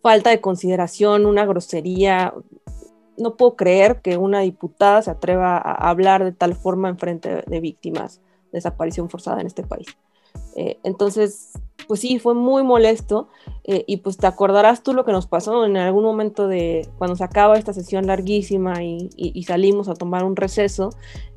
falta de consideración, una grosería. No puedo creer que una diputada se atreva a hablar de tal forma en frente de víctimas de desaparición forzada en este país. Eh, entonces, pues sí, fue muy molesto Eh, y pues te acordarás tú lo que nos pasó en algún momento de cuando se acaba esta sesión larguísima y, salimos a tomar un receso,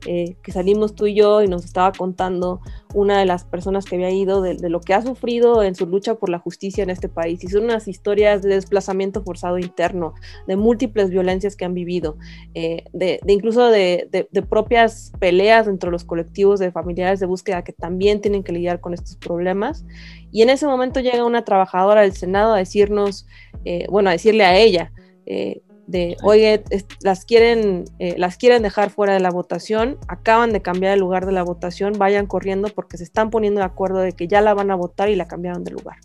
eh, que salimos tú y yo y nos estaba contando una de las personas que había ido de, lo que ha sufrido en su lucha por la justicia en este país. Y son unas historias de desplazamiento forzado interno, de múltiples violencias que han vivido, eh, de, incluso de, de propias peleas entre los colectivos de familiares de búsqueda que también tienen que lidiar con estos problemas. Y en ese momento llega una trabajadora del Senado a decirnos, eh, bueno, a decirle a ella, eh, de, oye, las quieren, eh, las quieren dejar fuera de la votación, acaban de cambiar el lugar de la votación, vayan corriendo porque se están poniendo de acuerdo de que ya la van a votar y la cambiaron de lugar.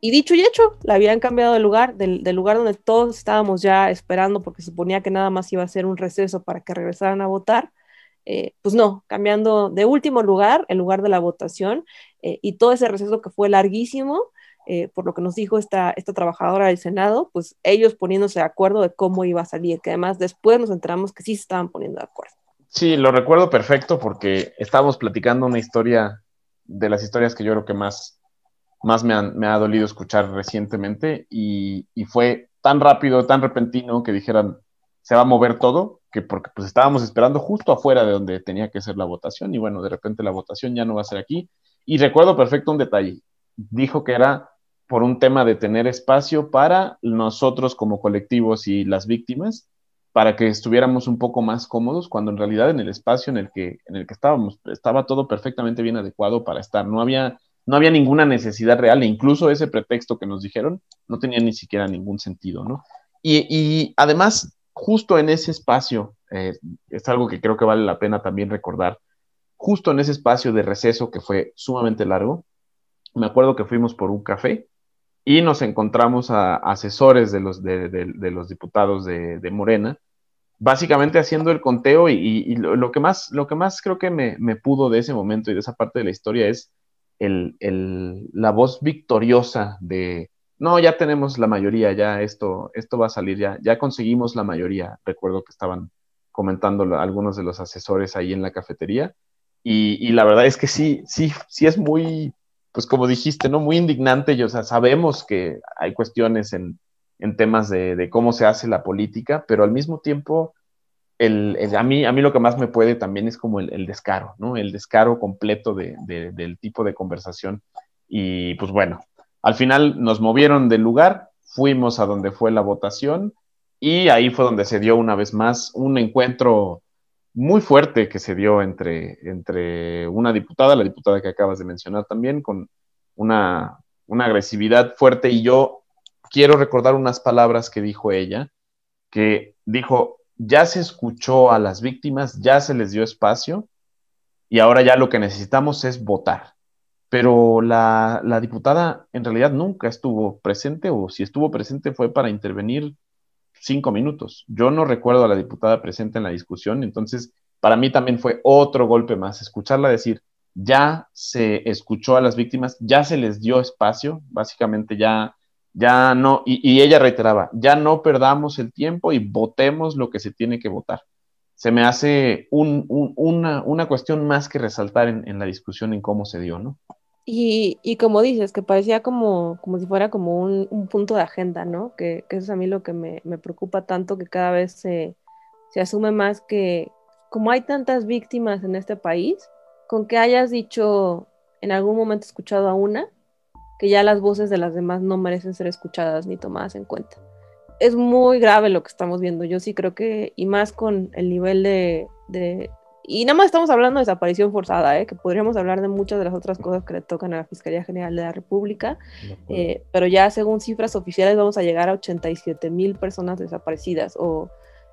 Y dicho y hecho, la habían cambiado de lugar, del, del, lugar donde todos estábamos ya esperando porque suponía que nada más iba a ser un receso para que regresaran a votar, eh, pues no, cambiando de último lugar, el lugar de la votación, eh, y todo ese receso que fue larguísimo, eh, por lo que nos dijo esta, esta trabajadora del Senado, pues ellos poniéndose de acuerdo de cómo iba a salir, que además después nos enteramos que sí se estaban poniendo de acuerdo. Sí, lo recuerdo perfecto porque estábamos platicando una historia de las historias que yo creo que más, más me, me ha dolido escuchar recientemente y, y fue tan rápido, tan repentino que dijeran, se va a mover todo, que porque pues estábamos esperando justo afuera de donde tenía que ser la votación y bueno, de repente la votación ya no va a ser aquí. Y recuerdo perfecto un detalle, dijo que era por un tema de tener espacio para nosotros como colectivos y las víctimas, para que estuviéramos un poco más cómodos, cuando en realidad en el espacio en el que, en el que estábamos estaba todo perfectamente bien adecuado para estar, no había, no había ninguna necesidad real e incluso ese pretexto que nos dijeron no tenía ni siquiera ningún sentido, ¿no? Y, y además justo en ese espacio, eh, es algo que creo que vale la pena también recordar, justo en ese espacio de receso que fue sumamente largo, me acuerdo que fuimos por un café y nos encontramos a asesores de los, de, los diputados de, Morena, básicamente haciendo el conteo y, lo, que más, lo que más creo que me, pudo de ese momento y de esa parte de la historia es el, la voz victoriosa de, no, ya tenemos la mayoría, ya esto, esto va a salir, ya, ya conseguimos la mayoría. Recuerdo que estaban comentando algunos de los asesores ahí en la cafetería. Y, la verdad es que sí, sí, sí es muy, pues como dijiste, ¿no? Muy indignante. o sea, sabemos que hay cuestiones en, temas de, cómo se hace la política, pero al mismo tiempo, el, a, mí, a mí lo que más me puede también es como el, descaro, ¿no? El descaro completo del tipo de conversación. Y pues bueno, al final nos movieron del lugar, fuimos a donde fue la votación y ahí fue donde se dio una vez más un encuentro muy fuerte que se dio entre, entre una diputada, la diputada que acabas de mencionar también, con una, una agresividad fuerte. Y yo quiero recordar unas palabras que dijo ella, que dijo, ya se escuchó a las víctimas, ya se les dio espacio y ahora ya lo que necesitamos es votar pero la, diputada en realidad nunca estuvo presente o si estuvo presente fue para intervenir cinco minutos. Yo no recuerdo a la diputada presente en la discusión, entonces para mí también fue otro golpe más, escucharla decir, ya se escuchó a las víctimas, ya se les dio espacio, básicamente ya, ya no, y, ella reiteraba, ya no perdamos el tiempo y votemos lo que se tiene que votar. Se me hace una, cuestión más que resaltar en, en la discusión en cómo se dio, ¿no? Y, y, como dices, que parecía como, como si fuera como un, un punto de agenda, ¿no? Que, que, eso es a mí lo que me, me preocupa tanto, que cada vez se, se, asume más que como hay tantas víctimas en este país, con que hayas dicho en algún momento escuchado a una, que ya las voces de las demás no merecen ser escuchadas ni tomadas en cuenta. Es muy grave lo que estamos viendo. Yo sí creo que, y más con el nivel de, de y nada más estamos hablando de desaparición forzada, ¿eh? que podríamos hablar de muchas de las otras cosas que le tocan a la Fiscalía General de la República, eh, pero ya según cifras oficiales vamos a llegar a 87 mil personas desaparecidas o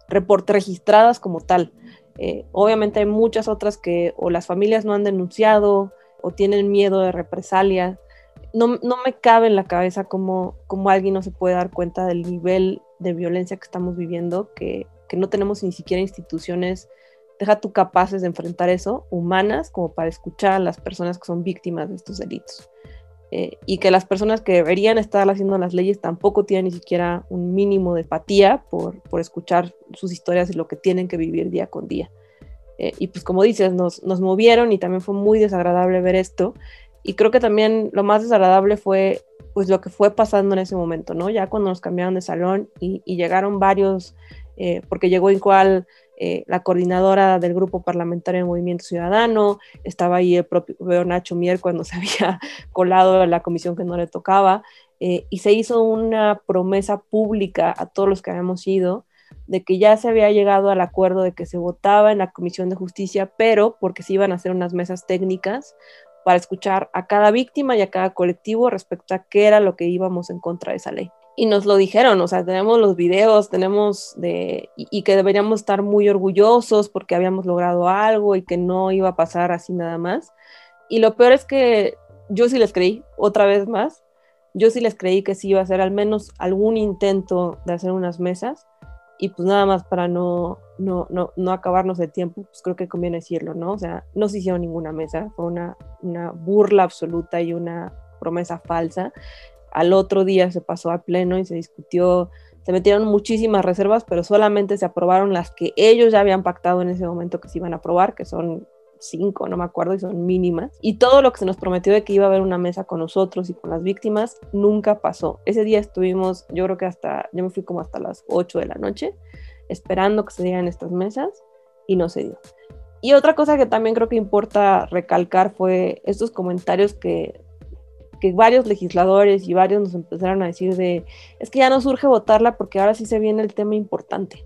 registradas como tal. Eh, obviamente hay muchas otras que o las familias no han denunciado o tienen miedo de represalias. No, no me cabe en la cabeza cómo, cómo, alguien no se puede dar cuenta del nivel de violencia que estamos viviendo, que, que no tenemos ni siquiera instituciones deja tú capaces de enfrentar eso, humanas, como para escuchar a las personas que son víctimas de estos delitos. Eh, y que las personas que deberían estar haciendo las leyes tampoco tienen ni siquiera un mínimo de empatía por, por escuchar sus historias y lo que tienen que vivir día con día. Eh, y pues como dices, nos, nos movieron y también fue muy desagradable ver esto. Y creo que también lo más desagradable fue pues lo que fue pasando en ese momento, ¿no? Ya cuando nos cambiaron de salón y, llegaron varios, eh, porque llegó igual eh, la coordinadora del grupo parlamentario de Movimiento Ciudadano, estaba ahí el propio Nacho Mier cuando se había colado a la comisión que no le tocaba, eh, y se hizo una promesa pública a todos los que habíamos ido de que ya se había llegado al acuerdo de que se votaba en la Comisión de Justicia, pero porque se iban a hacer unas mesas técnicas para escuchar a cada víctima y a cada colectivo respecto a qué era lo que íbamos en contra de esa ley. Y nos lo dijeron, o sea, tenemos los videos, tenemos de, y, que deberíamos estar muy orgullosos porque habíamos logrado algo y que no iba a pasar así nada más. Y lo peor es que yo sí les creí, otra vez más, yo sí les creí que sí iba a ser al menos algún intento de hacer unas mesas y pues nada más para no, no, no, no acabarnos el tiempo, pues creo que conviene decirlo, ¿no? O sea, no se hicieron ninguna mesa, fue una, una burla absoluta y una promesa falsa. Al otro día se pasó a pleno y se discutió, se metieron muchísimas reservas, pero solamente se aprobaron las que ellos ya habían pactado en ese momento que se iban a aprobar, que son cinco, no me acuerdo, y son mínimas. Y todo lo que se nos prometió de que iba a haber una mesa con nosotros y con las víctimas, nunca pasó. Ese día estuvimos, yo creo que hasta, yo me fui como hasta las 8 de la noche, esperando que se dieran estas mesas y no se dio. Y otra cosa que también creo que importa recalcar fue estos comentarios que, que varios legisladores y varios nos empezaron a decir de, es que ya no surge votarla porque ahora sí se viene el tema importante.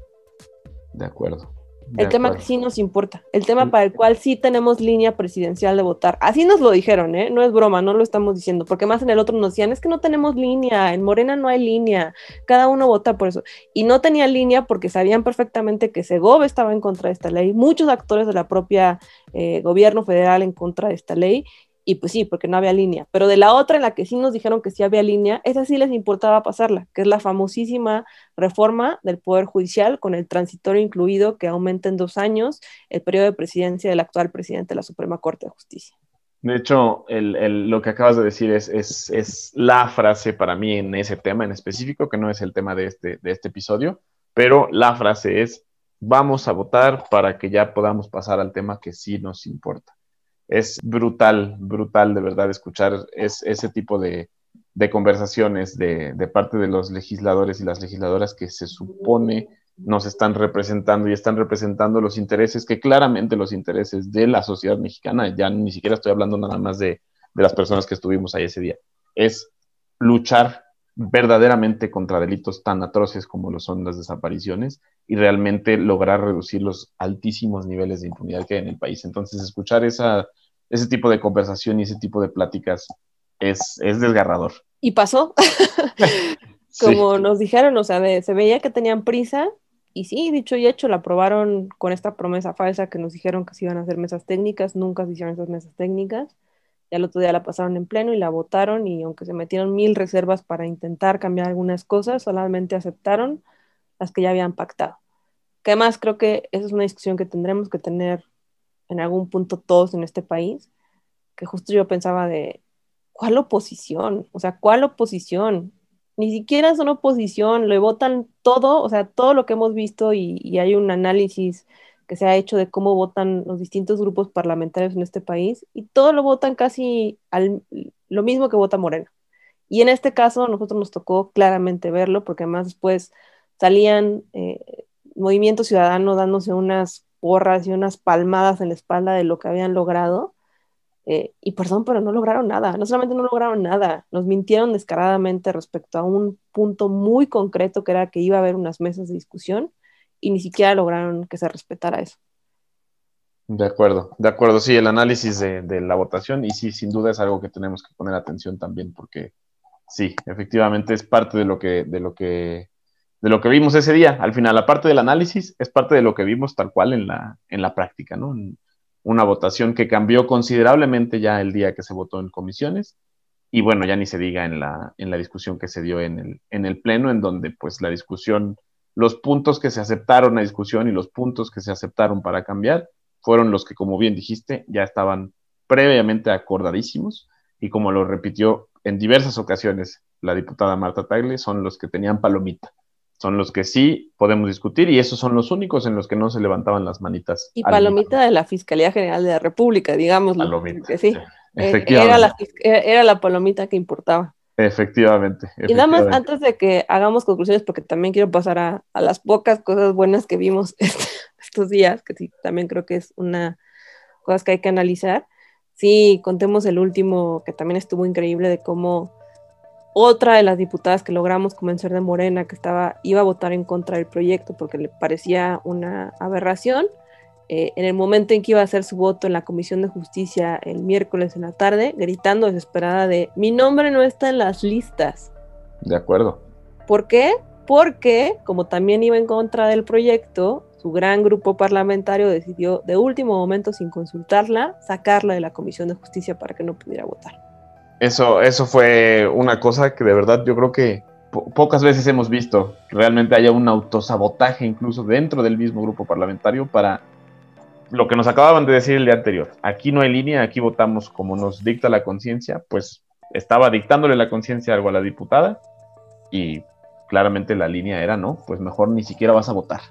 De acuerdo el tema que sí nos importa, el tema para el cual sí tenemos línea presidencial de votar. Así nos lo dijeron, ¿eh? No es broma, no lo estamos diciendo, porque más en el otro nos decían, es que no tenemos línea, en Morena no hay línea, cada uno vota por eso. Y no tenía línea porque sabían perfectamente que Segov estaba en contra de esta ley, muchos actores de la propia eh, gobierno federal en contra de esta ley, y pues sí, porque no había línea. Pero de la otra en la que sí nos dijeron que sí había línea, esa sí les importaba pasarla, que es la famosísima reforma del Poder Judicial con el transitorio incluido que aumenta en dos años el periodo de presidencia del actual presidente de la Suprema Corte de Justicia. De hecho, lo que acabas de decir es, es, la frase para mí en ese tema en específico, que no es el tema de este, de este episodio, pero la frase es, vamos a votar para que ya podamos pasar al tema que sí nos importa es brutal, brutal de verdad escuchar ese tipo de, conversaciones de, parte de los legisladores y las legisladoras que se supone nos están representando y están representando los intereses, que claramente los intereses de la sociedad mexicana, ya ni siquiera estoy hablando nada más de, de las personas que estuvimos ahí ese día, es luchar verdaderamente contra delitos tan atroces como lo son las desapariciones y realmente lograr reducir los altísimos niveles de impunidad que hay en el país. Entonces, escuchar esa, ese tipo de conversación y ese tipo de pláticas es, es desgarrador. Y pasó. como nos dijeron, o sea, se veía que tenían prisa y sí, dicho y hecho, la aprobaron con esta promesa falsa que nos dijeron que se iban a hacer mesas técnicas, nunca se hicieron esas mesas técnicas. Ya el otro día la pasaron en pleno y la votaron y aunque se metieron mil reservas para intentar cambiar algunas cosas, solamente aceptaron las que ya habían pactado. Que además creo que esa es una discusión que tendremos que tener en algún punto todos en este país, que justo yo pensaba de, ¿cuál oposición? O sea, ¿cuál oposición? Ni siquiera son oposición, le votan todo, o sea, todo lo que hemos visto y, hay un análisis que se ha hecho de cómo votan los distintos grupos parlamentarios en este país y todo lo votan casi al, lo mismo que vota Morena. Y en este caso nosotros nos tocó claramente verlo porque además después salían eh, Movimiento Ciudadano dándose unas porras y unas palmadas en la espalda de lo que habían logrado. Eh, y perdón, pero no lograron nada. No solamente no lograron nada, nos mintieron descaradamente respecto a un punto muy concreto que era que iba a haber unas mesas de discusión y ni siquiera lograron que se respetara eso. De acuerdo, de acuerdo, sí, el análisis de, la votación y sí, sin duda es algo que tenemos que poner atención también porque sí, efectivamente es parte de lo que, de lo que, de lo que vimos ese día. Al final, la parte del análisis es parte de lo que vimos tal cual en la, en la práctica, ¿no? una votación que cambió considerablemente ya el día que se votó en comisiones y bueno, ya ni se diga en la, en la discusión que se dio en el, en el pleno, en donde pues la discusión los puntos que se aceptaron a discusión y los puntos que se aceptaron para cambiar fueron los que, como bien dijiste, ya estaban previamente acordadísimos y como lo repitió en diversas ocasiones la diputada Marta Tagle, son los que tenían palomita. Son los que sí podemos discutir y esos son los únicos en los que no se levantaban las manitas. Y palomita de la Fiscalía General de la República, digamos. Palomita. Que sí. Eh, era, la, era la palomita que importaba. Efectivamente, Y nada más antes de que hagamos conclusiones, porque también quiero pasar a, las pocas cosas buenas que vimos estos días, que sí, también creo que es una cosa que hay que analizar. Sí, contemos el último, que también estuvo increíble, de cómo otra de las diputadas que logramos convencer de Morena, que estaba, iba a votar en contra del proyecto porque le parecía una aberración, eh, en el momento en que iba a hacer su voto en la Comisión de Justicia el miércoles en la tarde, gritando desesperada de, mi nombre no está en las listas. De acuerdo. ¿Por qué? Porque, como también iba en contra del proyecto, su gran grupo parlamentario decidió de último momento, sin consultarla, sacarla de la Comisión de Justicia para que no pudiera votar. Eso, eso fue una cosa que de verdad yo creo que pocas veces hemos visto, que realmente haya un autosabotaje incluso dentro del mismo grupo parlamentario para lo que nos acababan de decir el día anterior. Aquí no hay línea, aquí votamos como nos dicta la conciencia, pues estaba dictándole la conciencia algo a la diputada y claramente la línea era no, pues mejor ni siquiera vas a votar.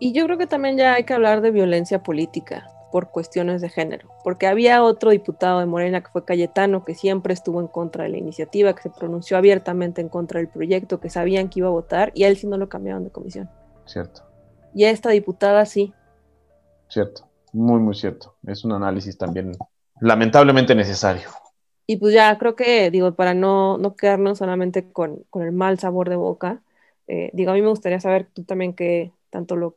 Y yo creo que también ya hay que hablar de violencia política por cuestiones de género, porque había otro diputado de Morena que fue Cayetano, que siempre estuvo en contra de la iniciativa, que se pronunció abiertamente en contra del proyecto, que sabían que iba a votar, y a él sí no lo cambiaron de comisión. Cierto. Y a esta diputada sí, Cierto, muy, muy cierto. Es un análisis también lamentablemente necesario. Y pues ya creo que, digo, para no, no quedarnos solamente con, con el mal sabor de boca, eh, digo, a mí me gustaría saber tú también que tanto lo...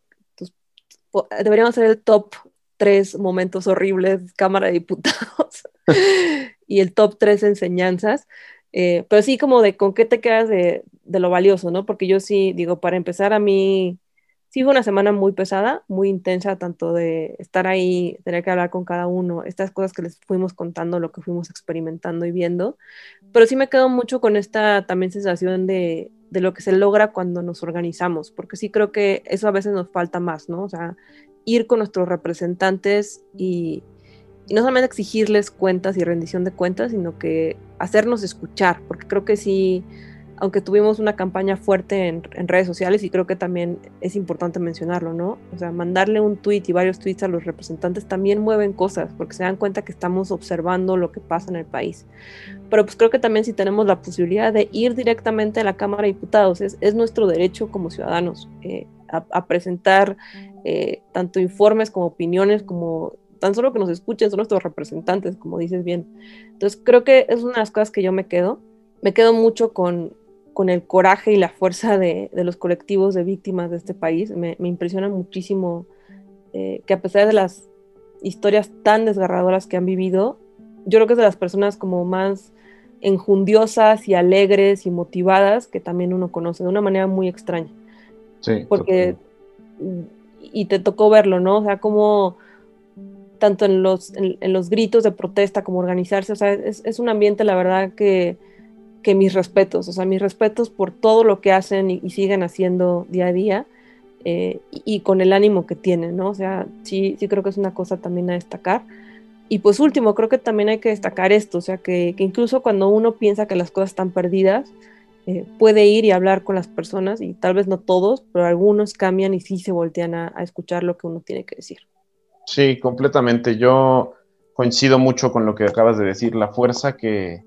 deberíamos hacer el top tres momentos horribles, Cámara de Diputados, y el top tres enseñanzas. Eh, pero sí como de con qué te quedas de, de, lo valioso, ¿no? Porque yo sí, digo, para empezar a mí sí fue una semana muy pesada, muy intensa, tanto de estar ahí, tener que hablar con cada uno, estas cosas que les fuimos contando, lo que fuimos experimentando y viendo, pero sí me quedo mucho con esta también sensación de, de lo que se logra cuando nos organizamos, porque sí creo que eso a veces nos falta más, ¿no? O sea, ir con nuestros representantes y, no solamente exigirles cuentas y rendición de cuentas, sino que hacernos escuchar, porque creo que sí aunque tuvimos una campaña fuerte en, redes sociales y creo que también es importante mencionarlo, ¿no? O sea, mandarle un tweet y varios tweets a los representantes también mueven cosas porque se dan cuenta que estamos observando lo que pasa en el país. Pero pues creo que también si tenemos la posibilidad de ir directamente a la Cámara de Diputados, es, nuestro derecho como ciudadanos eh, a, presentar eh, tanto informes como opiniones, como tan solo que nos escuchen, son nuestros representantes, como dices bien. Entonces creo que es una de las cosas que yo me quedo. Me quedo mucho con, con el coraje y la fuerza de, los colectivos de víctimas de este país. Me, impresiona muchísimo eh, que a pesar de las historias tan desgarradoras que han vivido, yo creo que es de las personas como más enjundiosas y alegres y motivadas que también uno conoce de una manera muy extraña. Sí. Porque, y te tocó verlo, ¿no? O sea, como tanto en los, en, los gritos de protesta como organizarse, o sea, es, es un ambiente, la verdad, que que mis respetos, o sea, mis respetos por todo lo que hacen y, siguen haciendo día a día eh, y, con el ánimo que tienen, ¿no? O sea, sí, sí creo que es una cosa también a destacar. Y pues último, creo que también hay que destacar esto, o sea, que, incluso cuando uno piensa que las cosas están perdidas, eh, puede ir y hablar con las personas y tal vez no todos, pero algunos cambian y sí se voltean a escuchar lo que uno tiene que decir. Sí, completamente. Yo coincido mucho con lo que acabas de decir, la fuerza que,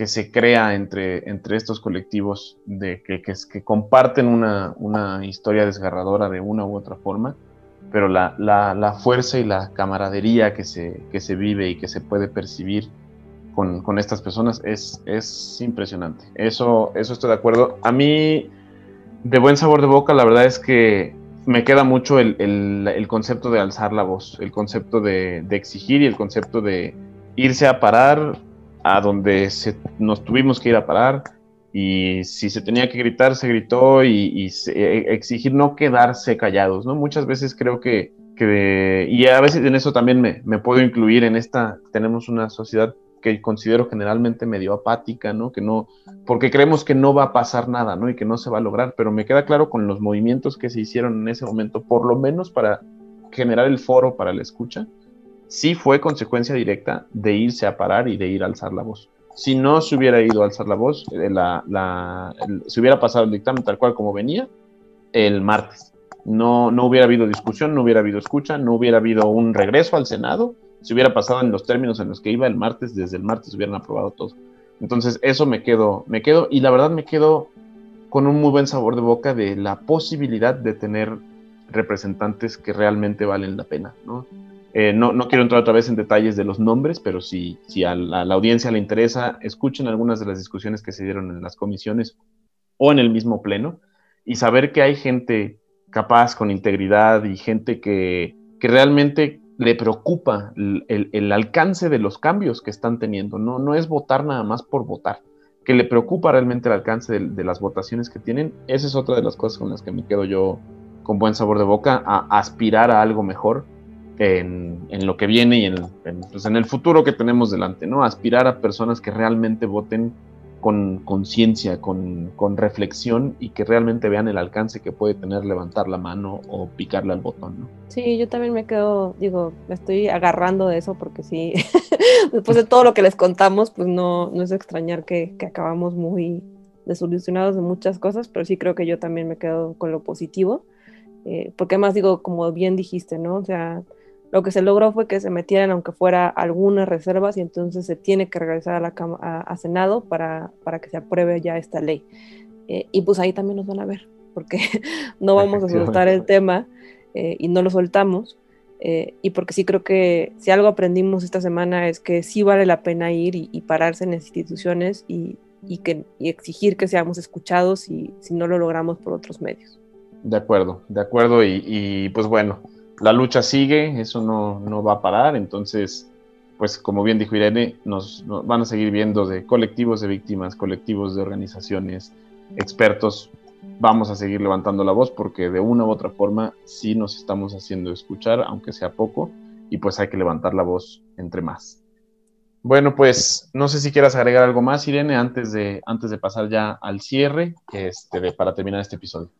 que se crea entre, entre estos colectivos de que, que, comparten una, una, historia desgarradora de una u otra forma, pero la, la, la fuerza y la camaradería que se, que se vive y que se puede percibir con, con, estas personas es, es impresionante. Eso, eso estoy de acuerdo. A mí, de buen sabor de boca, la verdad es que me queda mucho el, el, el concepto de alzar la voz, el concepto de, de exigir y el concepto de irse a parar a donde se, nos tuvimos que ir a parar y si se tenía que gritar, se gritó y, e, exigir no quedarse callados, ¿no? Muchas veces creo que, que y a veces en eso también me, me, puedo incluir en esta, tenemos una sociedad que considero generalmente medio apática, ¿no? Que no, porque creemos que no va a pasar nada, ¿no? Y que no se va a lograr, pero me queda claro con los movimientos que se hicieron en ese momento, por lo menos para generar el foro para la escucha, sí fue consecuencia directa de irse a parar y de ir a alzar la voz. Si no se hubiera ido a alzar la voz, eh, la, se hubiera pasado el dictamen tal cual como venía el martes. No, no hubiera habido discusión, no hubiera habido escucha, no hubiera habido un regreso al Senado, se hubiera pasado en los términos en los que iba el martes, desde el martes hubieran aprobado todo. Entonces, eso me quedo, me quedo, y la verdad me quedo con un muy buen sabor de boca de la posibilidad de tener representantes que realmente valen la pena, ¿no? Eh, no, quiero entrar otra vez en detalles de los nombres, pero si, a, la, audiencia le interesa, escuchen algunas de las discusiones que se dieron en las comisiones o en el mismo pleno y saber que hay gente capaz, con integridad y gente que, realmente le preocupa el, alcance de los cambios que están teniendo. No, no es votar nada más por votar, que le preocupa realmente el alcance de, las votaciones que tienen. Esa es otra de las cosas con las que me quedo yo con buen sabor de boca, a aspirar a algo mejor en, lo que viene y pues, en, el futuro que tenemos delante, ¿no? Aspirar a personas que realmente voten con conciencia, con, reflexión y que realmente vean el alcance que puede tener levantar la mano o picarle al botón, ¿no? Sí, yo también me quedo, digo, me estoy agarrando de eso porque sí, después de todo lo que les contamos, pues no, no es extrañar que, acabamos muy desolucionados de muchas cosas, pero sí creo que yo también me quedo con lo positivo, eh, porque además digo, como bien dijiste, ¿no? O sea, lo que se logró fue que se metieran, aunque fuera algunas reservas, y entonces se tiene que regresar a la a, Senado para, para, que se apruebe ya esta ley. Eh, y pues ahí también nos van a ver, porque no vamos a soltar el tema eh, y no lo soltamos. Eh, y porque sí creo que si algo aprendimos esta semana es que sí vale la pena ir y, pararse en las instituciones y, y, que, y exigir que seamos escuchados y si no lo logramos por otros medios. De acuerdo, de acuerdo. Y, y pues bueno, la lucha sigue, eso no, va a parar, entonces, pues como bien dijo Irene, nos, van a seguir viendo de colectivos de víctimas, colectivos de organizaciones, expertos, vamos a seguir levantando la voz porque de una u otra forma sí nos estamos haciendo escuchar, aunque sea poco, y pues hay que levantar la voz entre más. Bueno, pues no sé si quieras agregar algo más, Irene, antes de, antes de pasar ya al cierre, este, para terminar este episodio.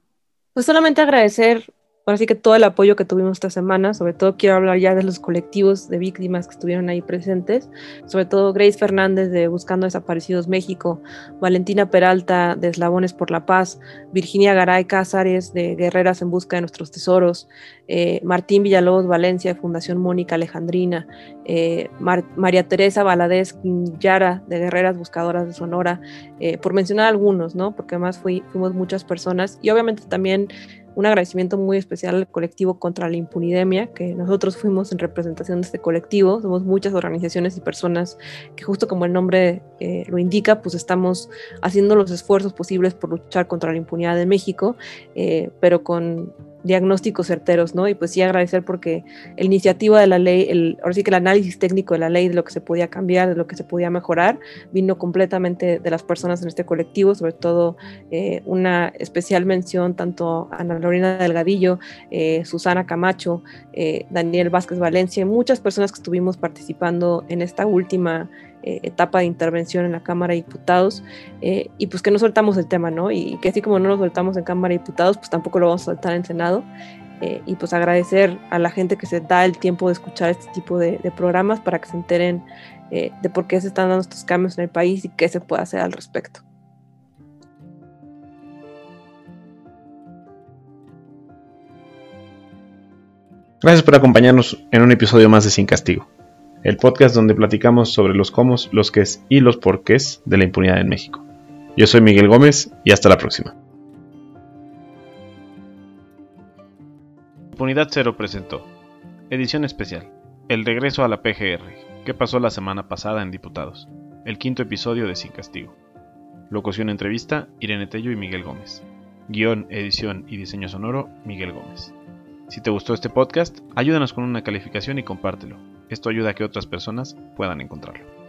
Pues solamente agradecer Así que todo el apoyo que tuvimos esta semana, sobre todo quiero hablar ya de los colectivos de víctimas que estuvieron ahí presentes, sobre todo Grace Fernández de Buscando Desaparecidos México, Valentina Peralta de Eslabones por la Paz, Virginia Garay Cázares de Guerreras en Busca de Nuestros Tesoros, eh, Martín Villalobos Valencia de Fundación Mónica Alejandrina, eh, María Teresa Valadez Yara de Guerreras Buscadoras de Sonora, eh, por mencionar algunos, ¿no? Porque además fuimos muchas personas y obviamente también un agradecimiento muy especial al colectivo contra la impunidemia, que nosotros fuimos en representación de este colectivo, somos muchas organizaciones y personas que justo como el nombre eh, lo indica, pues estamos haciendo los esfuerzos posibles por luchar contra la impunidad en México, eh, pero con diagnósticos certeros, ¿no? Y pues sí agradecer porque la iniciativa de la ley, el, ahora sí que el análisis técnico de la ley, de lo que se podía cambiar, de lo que se podía mejorar, vino completamente de las personas en este colectivo, sobre todo eh, una especial mención tanto a Ana Lorena Delgadillo, eh, Susana Camacho, eh, Daniel Vázquez Valencia, muchas personas que estuvimos participando en esta última eh, etapa de intervención en la Cámara de Diputados eh, y pues que no soltamos el tema, ¿no? Y que así como no lo soltamos en Cámara de Diputados, pues tampoco lo vamos a soltar en Senado. Eh, y pues agradecer a la gente que se da el tiempo de escuchar este tipo de, programas para que se enteren de por qué se están dando estos cambios en el país y qué se puede hacer al respecto. Gracias por acompañarnos en un episodio más de Sin Castigo el podcast donde platicamos sobre los cómo, los qués y los porqués de la impunidad en México. Yo soy Miguel Gómez y hasta la próxima. Impunidad Cero presentó Edición Especial El regreso a la PGR, que pasó la semana pasada en Diputados, el quinto episodio de Sin Castigo. Locución entrevista Irene Tello y Miguel Gómez. Guión, edición y diseño sonoro Miguel Gómez. Si te gustó este podcast, ayúdanos con una calificación y compártelo. Esto ayuda a que otras personas puedan encontrarlo.